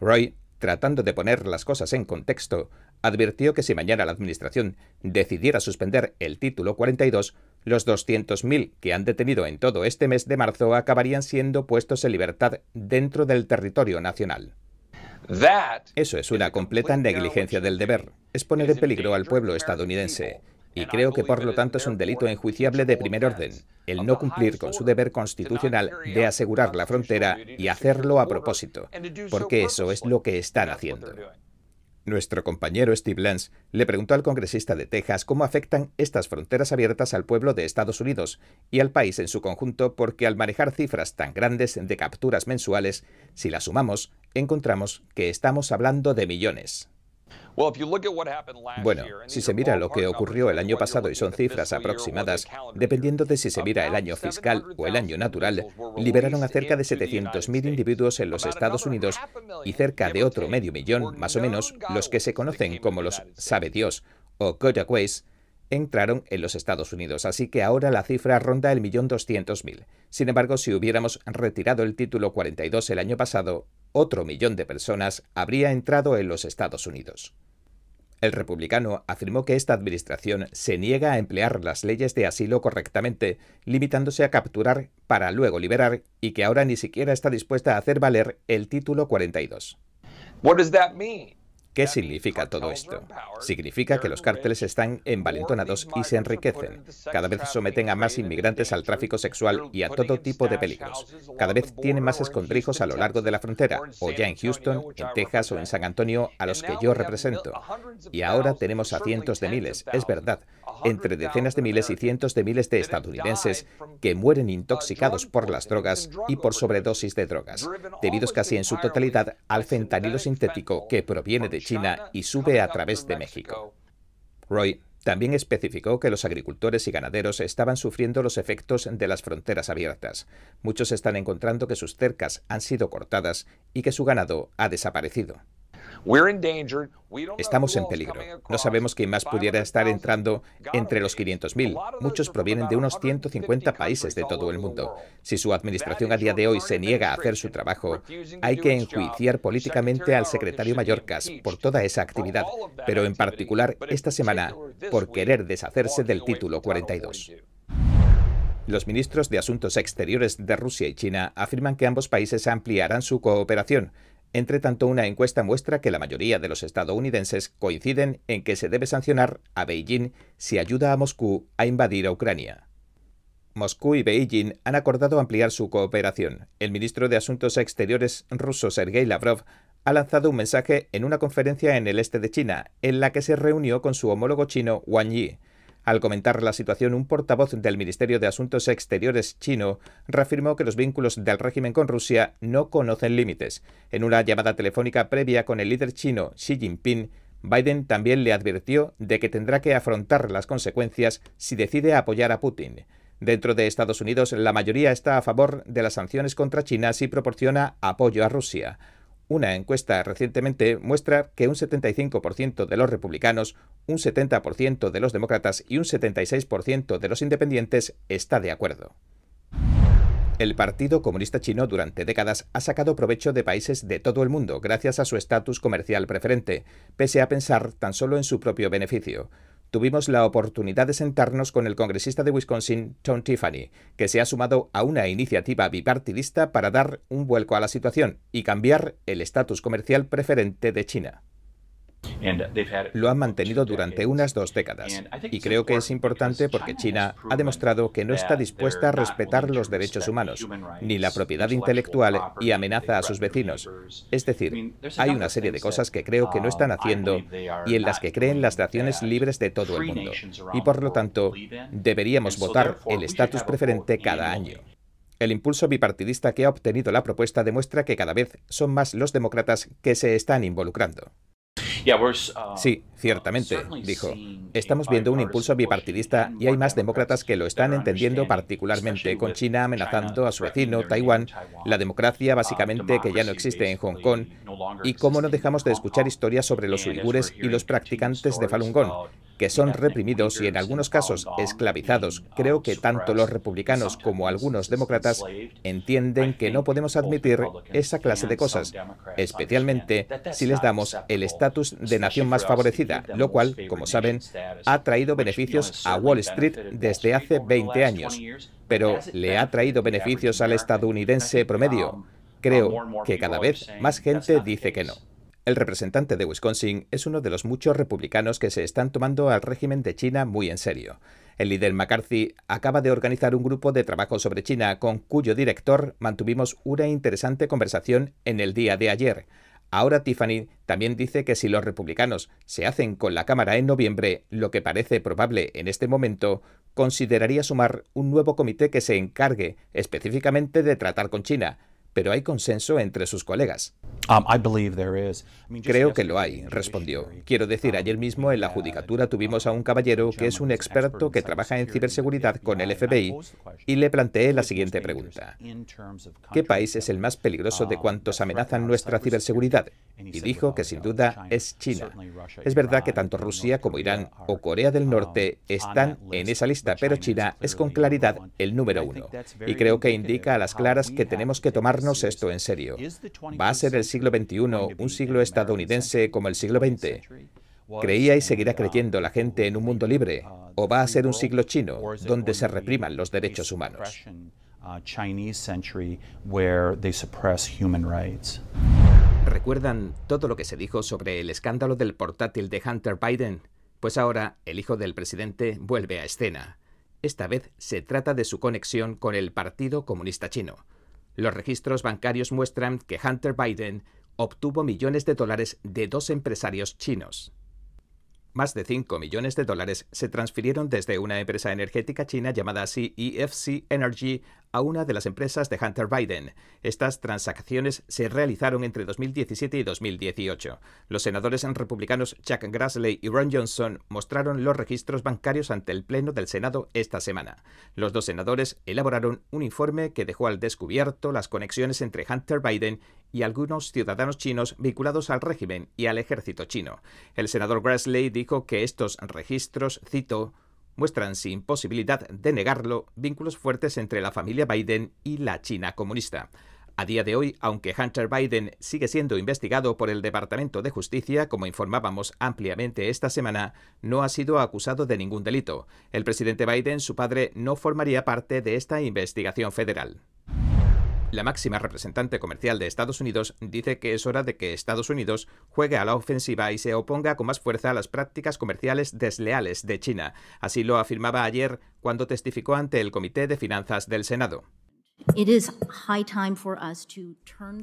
Roy tratando de poner las cosas en contexto, advirtió que si mañana la Administración decidiera suspender el título 42, los 200.000 que han detenido en todo este mes de marzo acabarían siendo puestos en libertad dentro del territorio nacional. Eso es una completa negligencia del deber. Es poner en peligro al pueblo estadounidense. Y creo que por lo tanto es un delito enjuiciable de primer orden, el no cumplir con su deber constitucional de asegurar la frontera y hacerlo a propósito, porque eso es lo que están haciendo. Nuestro compañero Steve Lenz le preguntó al congresista de Texas cómo afectan estas fronteras abiertas al pueblo de Estados Unidos y al país en su conjunto, porque al manejar cifras tan grandes de capturas mensuales, si las sumamos, encontramos que estamos hablando de millones. Bueno, si se mira lo que ocurrió el año pasado y son cifras aproximadas, dependiendo de si se mira el año fiscal o el año natural, liberaron a cerca de 700.000 individuos en los Estados Unidos y cerca de otro medio millón, más o menos, los que se conocen como los sabe Dios o gotaways, entraron en los Estados Unidos, así que ahora la cifra ronda el millón doscientos mil. Sin embargo, si hubiéramos retirado el título 42 el año pasado, otro millón de personas habría entrado en los Estados Unidos. El republicano afirmó que esta administración se niega a emplear las leyes de asilo correctamente, limitándose a capturar para luego liberar, y que ahora ni siquiera está dispuesta a hacer valer el título 42. ¿Qué significa todo esto? Significa que los cárteles están envalentonados y se enriquecen. Cada vez someten a más inmigrantes al tráfico sexual y a todo tipo de peligros. Cada vez tienen más escondrijos a lo largo de la frontera, o ya en Houston, en Texas o en San Antonio, a los que yo represento. Y ahora tenemos a cientos de miles, es verdad, entre decenas de miles y cientos de miles de estadounidenses que mueren intoxicados por las drogas y por sobredosis de drogas, debidos casi en su totalidad al fentanilo sintético que proviene de China y sube a través de México. Roy también especificó que los agricultores y ganaderos estaban sufriendo los efectos de las fronteras abiertas. Muchos están encontrando que sus cercas han sido cortadas y que su ganado ha desaparecido. Estamos en peligro. No sabemos quién más pudiera estar entrando entre los 500.000. Muchos provienen de unos 150 países de todo el mundo. Si su administración a día de hoy se niega a hacer su trabajo, hay que enjuiciar políticamente al secretario Mallorcas por toda esa actividad, pero en particular esta semana por querer deshacerse del título 42. Los ministros de Asuntos Exteriores de Rusia y China afirman que ambos países ampliarán su cooperación, entre tanto, una encuesta muestra que la mayoría de los estadounidenses coinciden en que se debe sancionar a Beijing si ayuda a Moscú a invadir a Ucrania. Moscú y Beijing han acordado ampliar su cooperación. El ministro de Asuntos Exteriores ruso Sergei Lavrov ha lanzado un mensaje en una conferencia en el este de China, en la que se reunió con su homólogo chino Wang Yi. Al comentar la situación, un portavoz del Ministerio de Asuntos Exteriores chino reafirmó que los vínculos del régimen con Rusia no conocen límites. En una llamada telefónica previa con el líder chino Xi Jinping, Biden también le advirtió de que tendrá que afrontar las consecuencias si decide apoyar a Putin. Dentro de Estados Unidos, la mayoría está a favor de las sanciones contra China si proporciona apoyo a Rusia. Una encuesta recientemente muestra que un 75% de los republicanos, un 70% de los demócratas y un 76% de los independientes está de acuerdo. El Partido Comunista Chino durante décadas ha sacado provecho de países de todo el mundo gracias a su estatus comercial preferente, pese a pensar tan solo en su propio beneficio. Tuvimos la oportunidad de sentarnos con el congresista de Wisconsin, Tom Tiffany, que se ha sumado a una iniciativa bipartidista para dar un vuelco a la situación y cambiar el estatus comercial preferente de China. Lo han mantenido durante unas dos décadas. Y creo que es importante porque China ha demostrado que no está dispuesta a respetar los derechos humanos, ni la propiedad intelectual y amenaza a sus vecinos. Es decir, hay una serie de cosas que creo que no están haciendo y en las que creen las naciones libres de todo el mundo. Y por lo tanto, deberíamos votar el estatus preferente cada año. El impulso bipartidista que ha obtenido la propuesta demuestra que cada vez son más los demócratas que se están involucrando. Uh, sí, ciertamente, dijo. Estamos viendo un impulso bipartidista y hay más demócratas que lo están entendiendo particularmente con China amenazando a su vecino, Taiwán, la democracia uh, básicamente que ya no existe en Hong Kong, y cómo no dejamos de escuchar historias sobre los uigures y los practicantes de Falun Gong, que son reprimidos y en algunos casos esclavizados. Creo que tanto los republicanos como algunos demócratas entienden que no podemos admitir esa clase de cosas, especialmente si les damos el estatus de nación más favorecida, lo cual, como saben, ha traído beneficios a Wall Street desde hace 20 años, pero le ha traído beneficios al estadounidense promedio. Creo que cada vez más gente dice que no. El representante de Wisconsin es uno de los muchos republicanos que se están tomando al régimen de China muy en serio. El líder McCarthy acaba de organizar un grupo de trabajo sobre China con cuyo director mantuvimos una interesante conversación en el día de ayer. Ahora Tiffany también dice que si los republicanos se hacen con la Cámara en noviembre, lo que parece probable en este momento, consideraría sumar un nuevo comité que se encargue específicamente de tratar con China, pero hay consenso entre sus colegas. Um, Creo que lo hay, respondió. Quiero decir, ayer mismo en la judicatura tuvimos a un caballero que es un experto que trabaja en ciberseguridad con el FBI y le planteé la siguiente pregunta. ¿Qué país es el más peligroso de um, cuantos amenazan nuestra ciberseguridad? Y dijo que sin duda es China. Es verdad que tanto Rusia como Irán o Corea del Norte están en esa lista, pero China es con claridad el número uno. Y creo que indica a las claras que tenemos que tomarnos esto en serio. ¿Va a ser el siglo XXI un siglo estadounidense como el siglo XX? ¿Creía y seguirá creyendo la gente en un mundo libre? ¿O va a ser un siglo chino donde se repriman los derechos humanos? ¿Recuerdan todo lo que se dijo sobre el escándalo del portátil de Hunter Biden? Pues ahora el hijo del presidente vuelve a escena. Esta vez se trata de su conexión con el Partido Comunista Chino. Los registros bancarios muestran que Hunter Biden obtuvo millones de dólares de dos empresarios chinos. Más de 5 millones de dólares se transfirieron desde una empresa energética china llamada CEFC Energy a una de las empresas de Hunter Biden. Estas transacciones se realizaron entre 2017 y 2018. Los senadores republicanos Chuck Grassley y Ron Johnson mostraron los registros bancarios ante el Pleno del Senado esta semana. Los dos senadores elaboraron un informe que dejó al descubierto las conexiones entre Hunter Biden y algunos ciudadanos chinos vinculados al régimen y al ejército chino. El senador Grassley dijo que estos registros, cito, muestran sin posibilidad de negarlo vínculos fuertes entre la familia Biden y la China comunista. A día de hoy, aunque Hunter Biden sigue siendo investigado por el Departamento de Justicia, como informábamos ampliamente esta semana, no ha sido acusado de ningún delito. El presidente Biden, su padre, no formaría parte de esta investigación federal. La máxima representante comercial de Estados Unidos dice que es hora de que Estados Unidos juegue a la ofensiva y se oponga con más fuerza a las prácticas comerciales desleales de China. Así lo afirmaba ayer cuando testificó ante el Comité de Finanzas del Senado.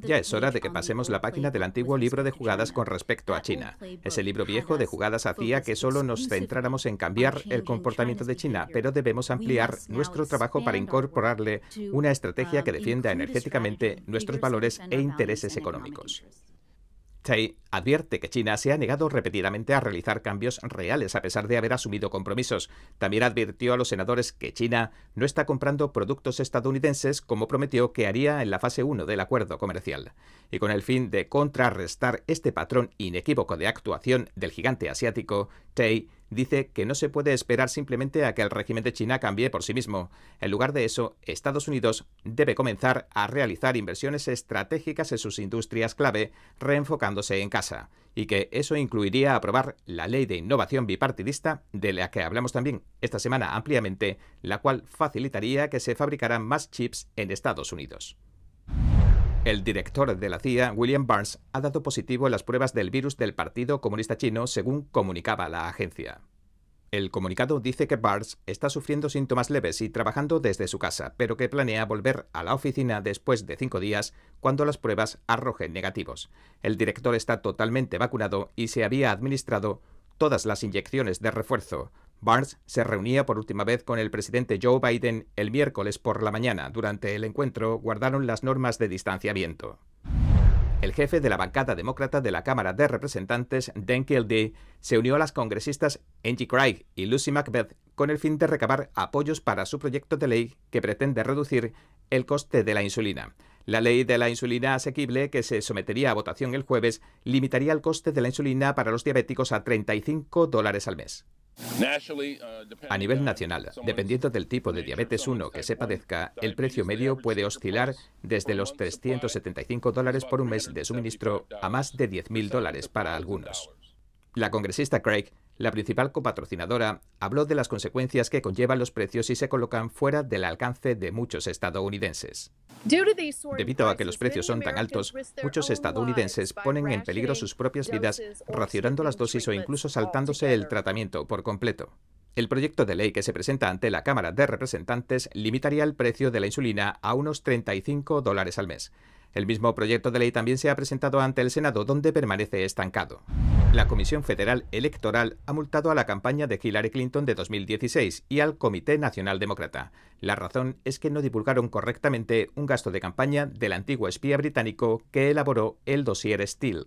Ya es hora de que pasemos la página del antiguo libro de jugadas con respecto a China. Ese libro viejo de jugadas hacía que solo nos centráramos en cambiar el comportamiento de China, pero debemos ampliar nuestro trabajo para incorporarle una estrategia que defienda energéticamente nuestros valores e intereses económicos. Tsai advierte que China se ha negado repetidamente a realizar cambios reales a pesar de haber asumido compromisos. También advirtió a los senadores que China no está comprando productos estadounidenses como prometió que haría en la fase 1 del acuerdo comercial. Y con el fin de contrarrestar este patrón inequívoco de actuación del gigante asiático, Tsai dice que no se puede esperar simplemente a que el régimen de China cambie por sí mismo. En lugar de eso, Estados Unidos debe comenzar a realizar inversiones estratégicas en sus industrias clave, reenfocándose en casa, y que eso incluiría aprobar la ley de innovación bipartidista, de la que hablamos también esta semana ampliamente, la cual facilitaría que se fabricaran más chips en Estados Unidos. El director de la CIA, William Barnes, ha dado positivo en las pruebas del virus del Partido Comunista Chino, según comunicaba la agencia. El comunicado dice que Barnes está sufriendo síntomas leves y trabajando desde su casa, pero que planea volver a la oficina después de cinco días cuando las pruebas arrojen negativos. El director está totalmente vacunado y se había administrado todas las inyecciones de refuerzo. Barnes se reunía por última vez con el presidente Joe Biden el miércoles por la mañana. Durante el encuentro guardaron las normas de distanciamiento. El jefe de la bancada demócrata de la Cámara de Representantes, Dan Kildee, se unió a las congresistas Angie Craig y Lucy Macbeth con el fin de recabar apoyos para su proyecto de ley que pretende reducir el coste de la insulina. La ley de la insulina asequible, que se sometería a votación el jueves, limitaría el coste de la insulina para los diabéticos a 35 dólares al mes. A nivel nacional, dependiendo del tipo de diabetes 1 que se padezca, el precio medio puede oscilar desde los 375 dólares por un mes de suministro a más de 10.000 dólares para algunos. La congresista Craig la principal copatrocinadora habló de las consecuencias que conllevan los precios y se colocan fuera del alcance de muchos estadounidenses. Debido a que los precios son tan altos, muchos estadounidenses ponen en peligro sus propias vidas racionando las dosis o incluso saltándose el tratamiento por completo. El proyecto de ley que se presenta ante la Cámara de Representantes limitaría el precio de la insulina a unos 35 dólares al mes. El mismo proyecto de ley también se ha presentado ante el Senado, donde permanece estancado. La Comisión Federal Electoral ha multado a la campaña de Hillary Clinton de 2016 y al Comité Nacional Demócrata. La razón es que no divulgaron correctamente un gasto de campaña del antiguo espía británico que elaboró el dossier Steele.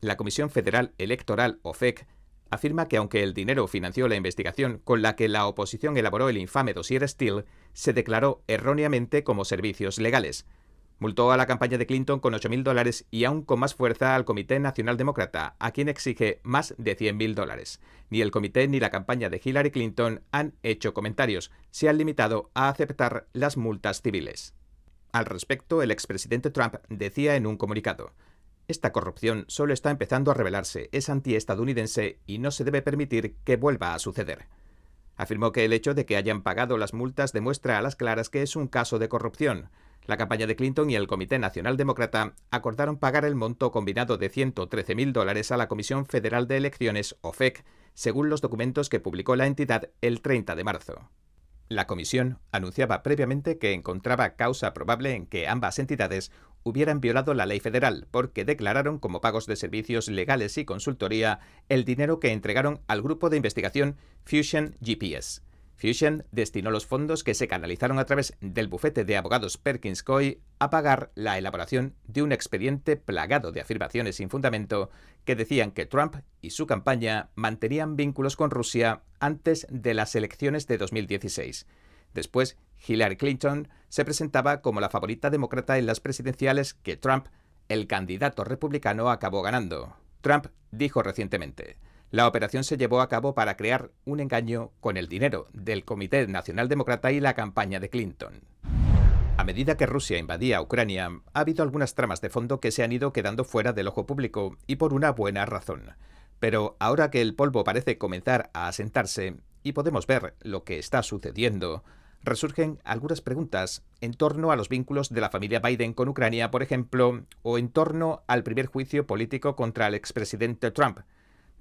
La Comisión Federal Electoral, OFEC, afirma que aunque el dinero financió la investigación con la que la oposición elaboró el infame dossier Steele, se declaró erróneamente como servicios legales. Multó a la campaña de Clinton con 8.000 dólares y aún con más fuerza al Comité Nacional Demócrata, a quien exige más de 100.000 dólares. Ni el comité ni la campaña de Hillary Clinton han hecho comentarios, se han limitado a aceptar las multas civiles. Al respecto, el expresidente Trump decía en un comunicado, esta corrupción solo está empezando a revelarse, es antiestadounidense y no se debe permitir que vuelva a suceder. Afirmó que el hecho de que hayan pagado las multas demuestra a las claras que es un caso de corrupción. La campaña de Clinton y el Comité Nacional Demócrata acordaron pagar el monto combinado de 113.000 dólares a la Comisión Federal de Elecciones, OFEC, según los documentos que publicó la entidad el 30 de marzo. La comisión anunciaba previamente que encontraba causa probable en que ambas entidades hubieran violado la ley federal porque declararon como pagos de servicios legales y consultoría el dinero que entregaron al grupo de investigación Fusion GPS. Fusion destinó los fondos que se canalizaron a través del bufete de abogados Perkins Coy a pagar la elaboración de un expediente plagado de afirmaciones sin fundamento que decían que Trump y su campaña mantenían vínculos con Rusia antes de las elecciones de 2016. Después, Hillary Clinton se presentaba como la favorita demócrata en las presidenciales que Trump, el candidato republicano, acabó ganando. Trump dijo recientemente, la operación se llevó a cabo para crear un engaño con el dinero del Comité Nacional Demócrata y la campaña de Clinton. A medida que Rusia invadía Ucrania, ha habido algunas tramas de fondo que se han ido quedando fuera del ojo público y por una buena razón. Pero ahora que el polvo parece comenzar a asentarse y podemos ver lo que está sucediendo, resurgen algunas preguntas en torno a los vínculos de la familia Biden con Ucrania, por ejemplo, o en torno al primer juicio político contra el expresidente Trump,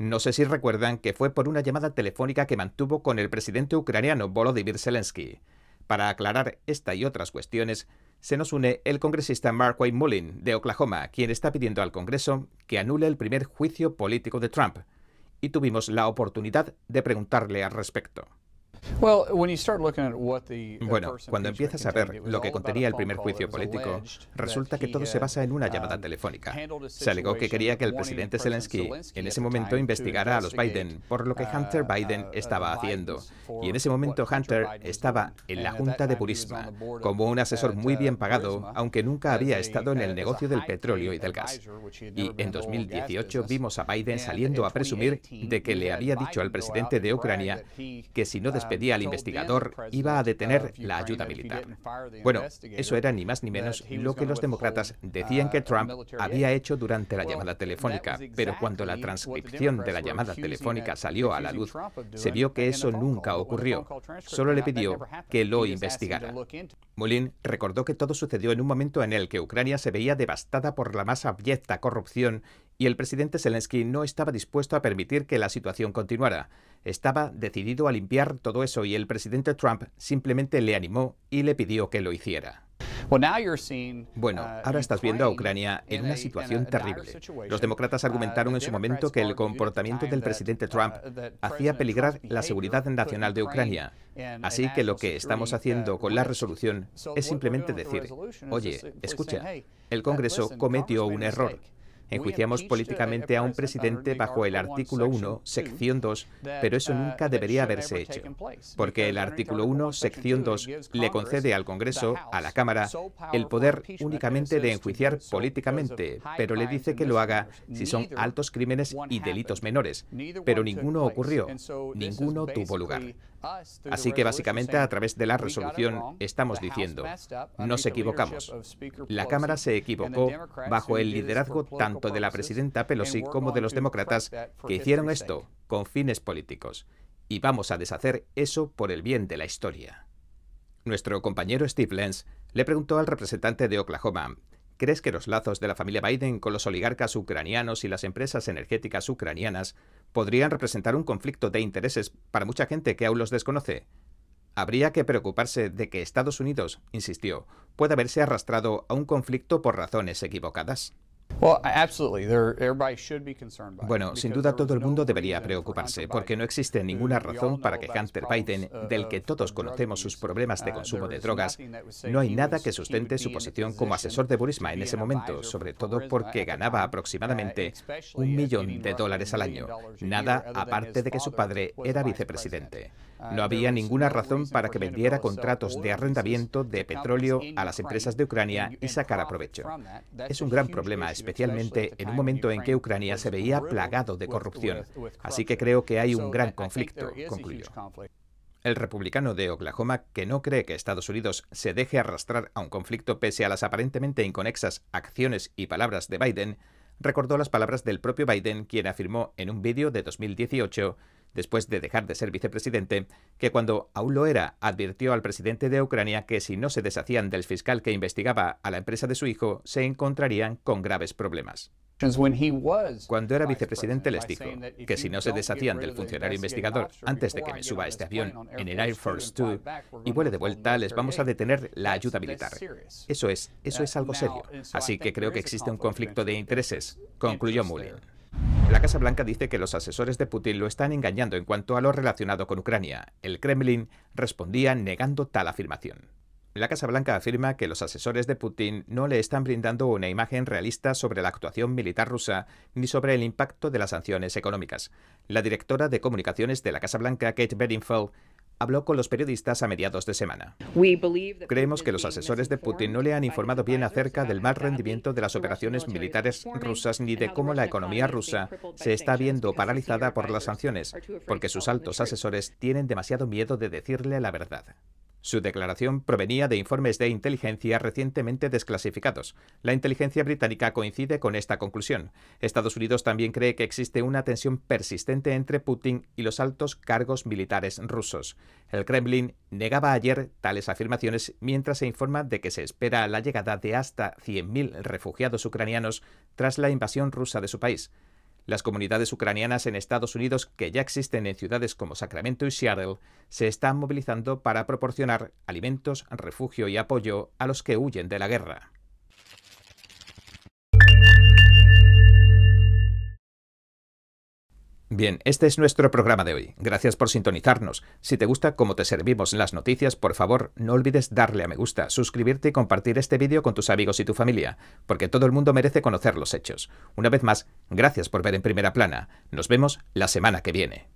no sé si recuerdan que fue por una llamada telefónica que mantuvo con el presidente ucraniano Volodymyr Zelensky. Para aclarar esta y otras cuestiones, se nos une el congresista Mark Wayne Mullin, de Oklahoma, quien está pidiendo al Congreso que anule el primer juicio político de Trump. Y tuvimos la oportunidad de preguntarle al respecto. Bueno, cuando empiezas a ver lo que contenía el primer juicio político, resulta que todo se basa en una llamada um, telefónica. Se alegó que quería que el presidente Zelensky en ese momento investigara a los Biden por lo que Hunter uh, Biden estaba haciendo. Y en ese momento Hunter estaba en la Junta de Purisma como un asesor muy bien pagado, aunque nunca había estado en el negocio del petróleo y del gas. Y en 2018 vimos a Biden saliendo a presumir de que le había dicho al presidente de Ucrania que si no despedía al investigador iba a detener la ayuda militar. Bueno, eso era ni más ni menos lo que los demócratas decían que Trump había hecho durante la llamada telefónica, pero cuando la transcripción de la llamada telefónica salió a la luz, se vio que eso nunca ocurrió. Solo le pidió que lo investigara. Mullin recordó que todo sucedió en un momento en el que Ucrania se veía devastada por la más abyecta corrupción y el presidente Zelensky no estaba dispuesto a permitir que la situación continuara. Estaba decidido a limpiar todo eso y el presidente Trump simplemente le animó y le pidió que lo hiciera. Bueno, uh, ahora estás viendo a Ucrania en una situación terrible. Los demócratas argumentaron en su momento que el comportamiento del presidente Trump uh, hacía peligrar la seguridad nacional de Ucrania. Así que lo que estamos haciendo con la resolución es simplemente decir, oye, escucha, el Congreso cometió un error. Enjuiciamos políticamente a un presidente bajo el artículo 1, sección 2, pero eso nunca debería haberse hecho, porque el artículo 1, sección 2, le concede al Congreso, a la Cámara, el poder únicamente de enjuiciar políticamente, pero le dice que lo haga si son altos crímenes y delitos menores, pero ninguno ocurrió, ninguno tuvo lugar. Así que básicamente a través de la resolución estamos diciendo, nos equivocamos. La Cámara se equivocó bajo el liderazgo tanto de la presidenta Pelosi como de los demócratas que hicieron esto con fines políticos. Y vamos a deshacer eso por el bien de la historia. Nuestro compañero Steve Lenz le preguntó al representante de Oklahoma, ¿crees que los lazos de la familia Biden con los oligarcas ucranianos y las empresas energéticas ucranianas podrían representar un conflicto de intereses para mucha gente que aún los desconoce. Habría que preocuparse de que Estados Unidos, insistió, pueda verse arrastrado a un conflicto por razones equivocadas. Bueno, sin duda todo el mundo debería preocuparse, porque no existe ninguna razón para que Hunter Biden, del que todos conocemos sus problemas de consumo de drogas, no hay nada que sustente su posición como asesor de Burisma en ese momento, sobre todo porque ganaba aproximadamente un millón de dólares al año, nada aparte de que su padre era vicepresidente. No había ninguna razón para que vendiera contratos de arrendamiento de petróleo a las empresas de Ucrania y sacara provecho. Es un gran problema, especialmente en un momento en que Ucrania se veía plagado de corrupción. Así que creo que hay un gran conflicto, concluyó. El republicano de Oklahoma, que no cree que Estados Unidos se deje arrastrar a un conflicto pese a las aparentemente inconexas acciones y palabras de Biden, recordó las palabras del propio Biden, quien afirmó en un vídeo de 2018 después de dejar de ser vicepresidente, que cuando aún lo era advirtió al presidente de Ucrania que si no se deshacían del fiscal que investigaba a la empresa de su hijo, se encontrarían con graves problemas. Cuando era vicepresidente les dijo que si no se deshacían del funcionario investigador antes de que me suba a este avión en el Air Force 2 y vuele de vuelta, les vamos a detener la ayuda militar. Eso es, eso es algo serio. Así que creo que existe un conflicto de intereses, concluyó Mullin. La Casa Blanca dice que los asesores de Putin lo están engañando en cuanto a lo relacionado con Ucrania. El Kremlin respondía negando tal afirmación. La Casa Blanca afirma que los asesores de Putin no le están brindando una imagen realista sobre la actuación militar rusa ni sobre el impacto de las sanciones económicas. La directora de comunicaciones de la Casa Blanca, Kate Bedingfield, habló con los periodistas a mediados de semana. Creemos que los asesores de Putin no le han informado bien acerca del mal rendimiento de las operaciones militares rusas ni de cómo la economía rusa se está viendo paralizada por las sanciones, porque sus altos asesores tienen demasiado miedo de decirle la verdad. Su declaración provenía de informes de inteligencia recientemente desclasificados. La inteligencia británica coincide con esta conclusión. Estados Unidos también cree que existe una tensión persistente entre Putin y los altos cargos militares rusos. El Kremlin negaba ayer tales afirmaciones mientras se informa de que se espera la llegada de hasta 100.000 refugiados ucranianos tras la invasión rusa de su país. Las comunidades ucranianas en Estados Unidos, que ya existen en ciudades como Sacramento y Seattle, se están movilizando para proporcionar alimentos, refugio y apoyo a los que huyen de la guerra. Bien, este es nuestro programa de hoy. Gracias por sintonizarnos. Si te gusta cómo te servimos las noticias, por favor, no olvides darle a me gusta, suscribirte y compartir este vídeo con tus amigos y tu familia, porque todo el mundo merece conocer los hechos. Una vez más, gracias por ver en primera plana. Nos vemos la semana que viene.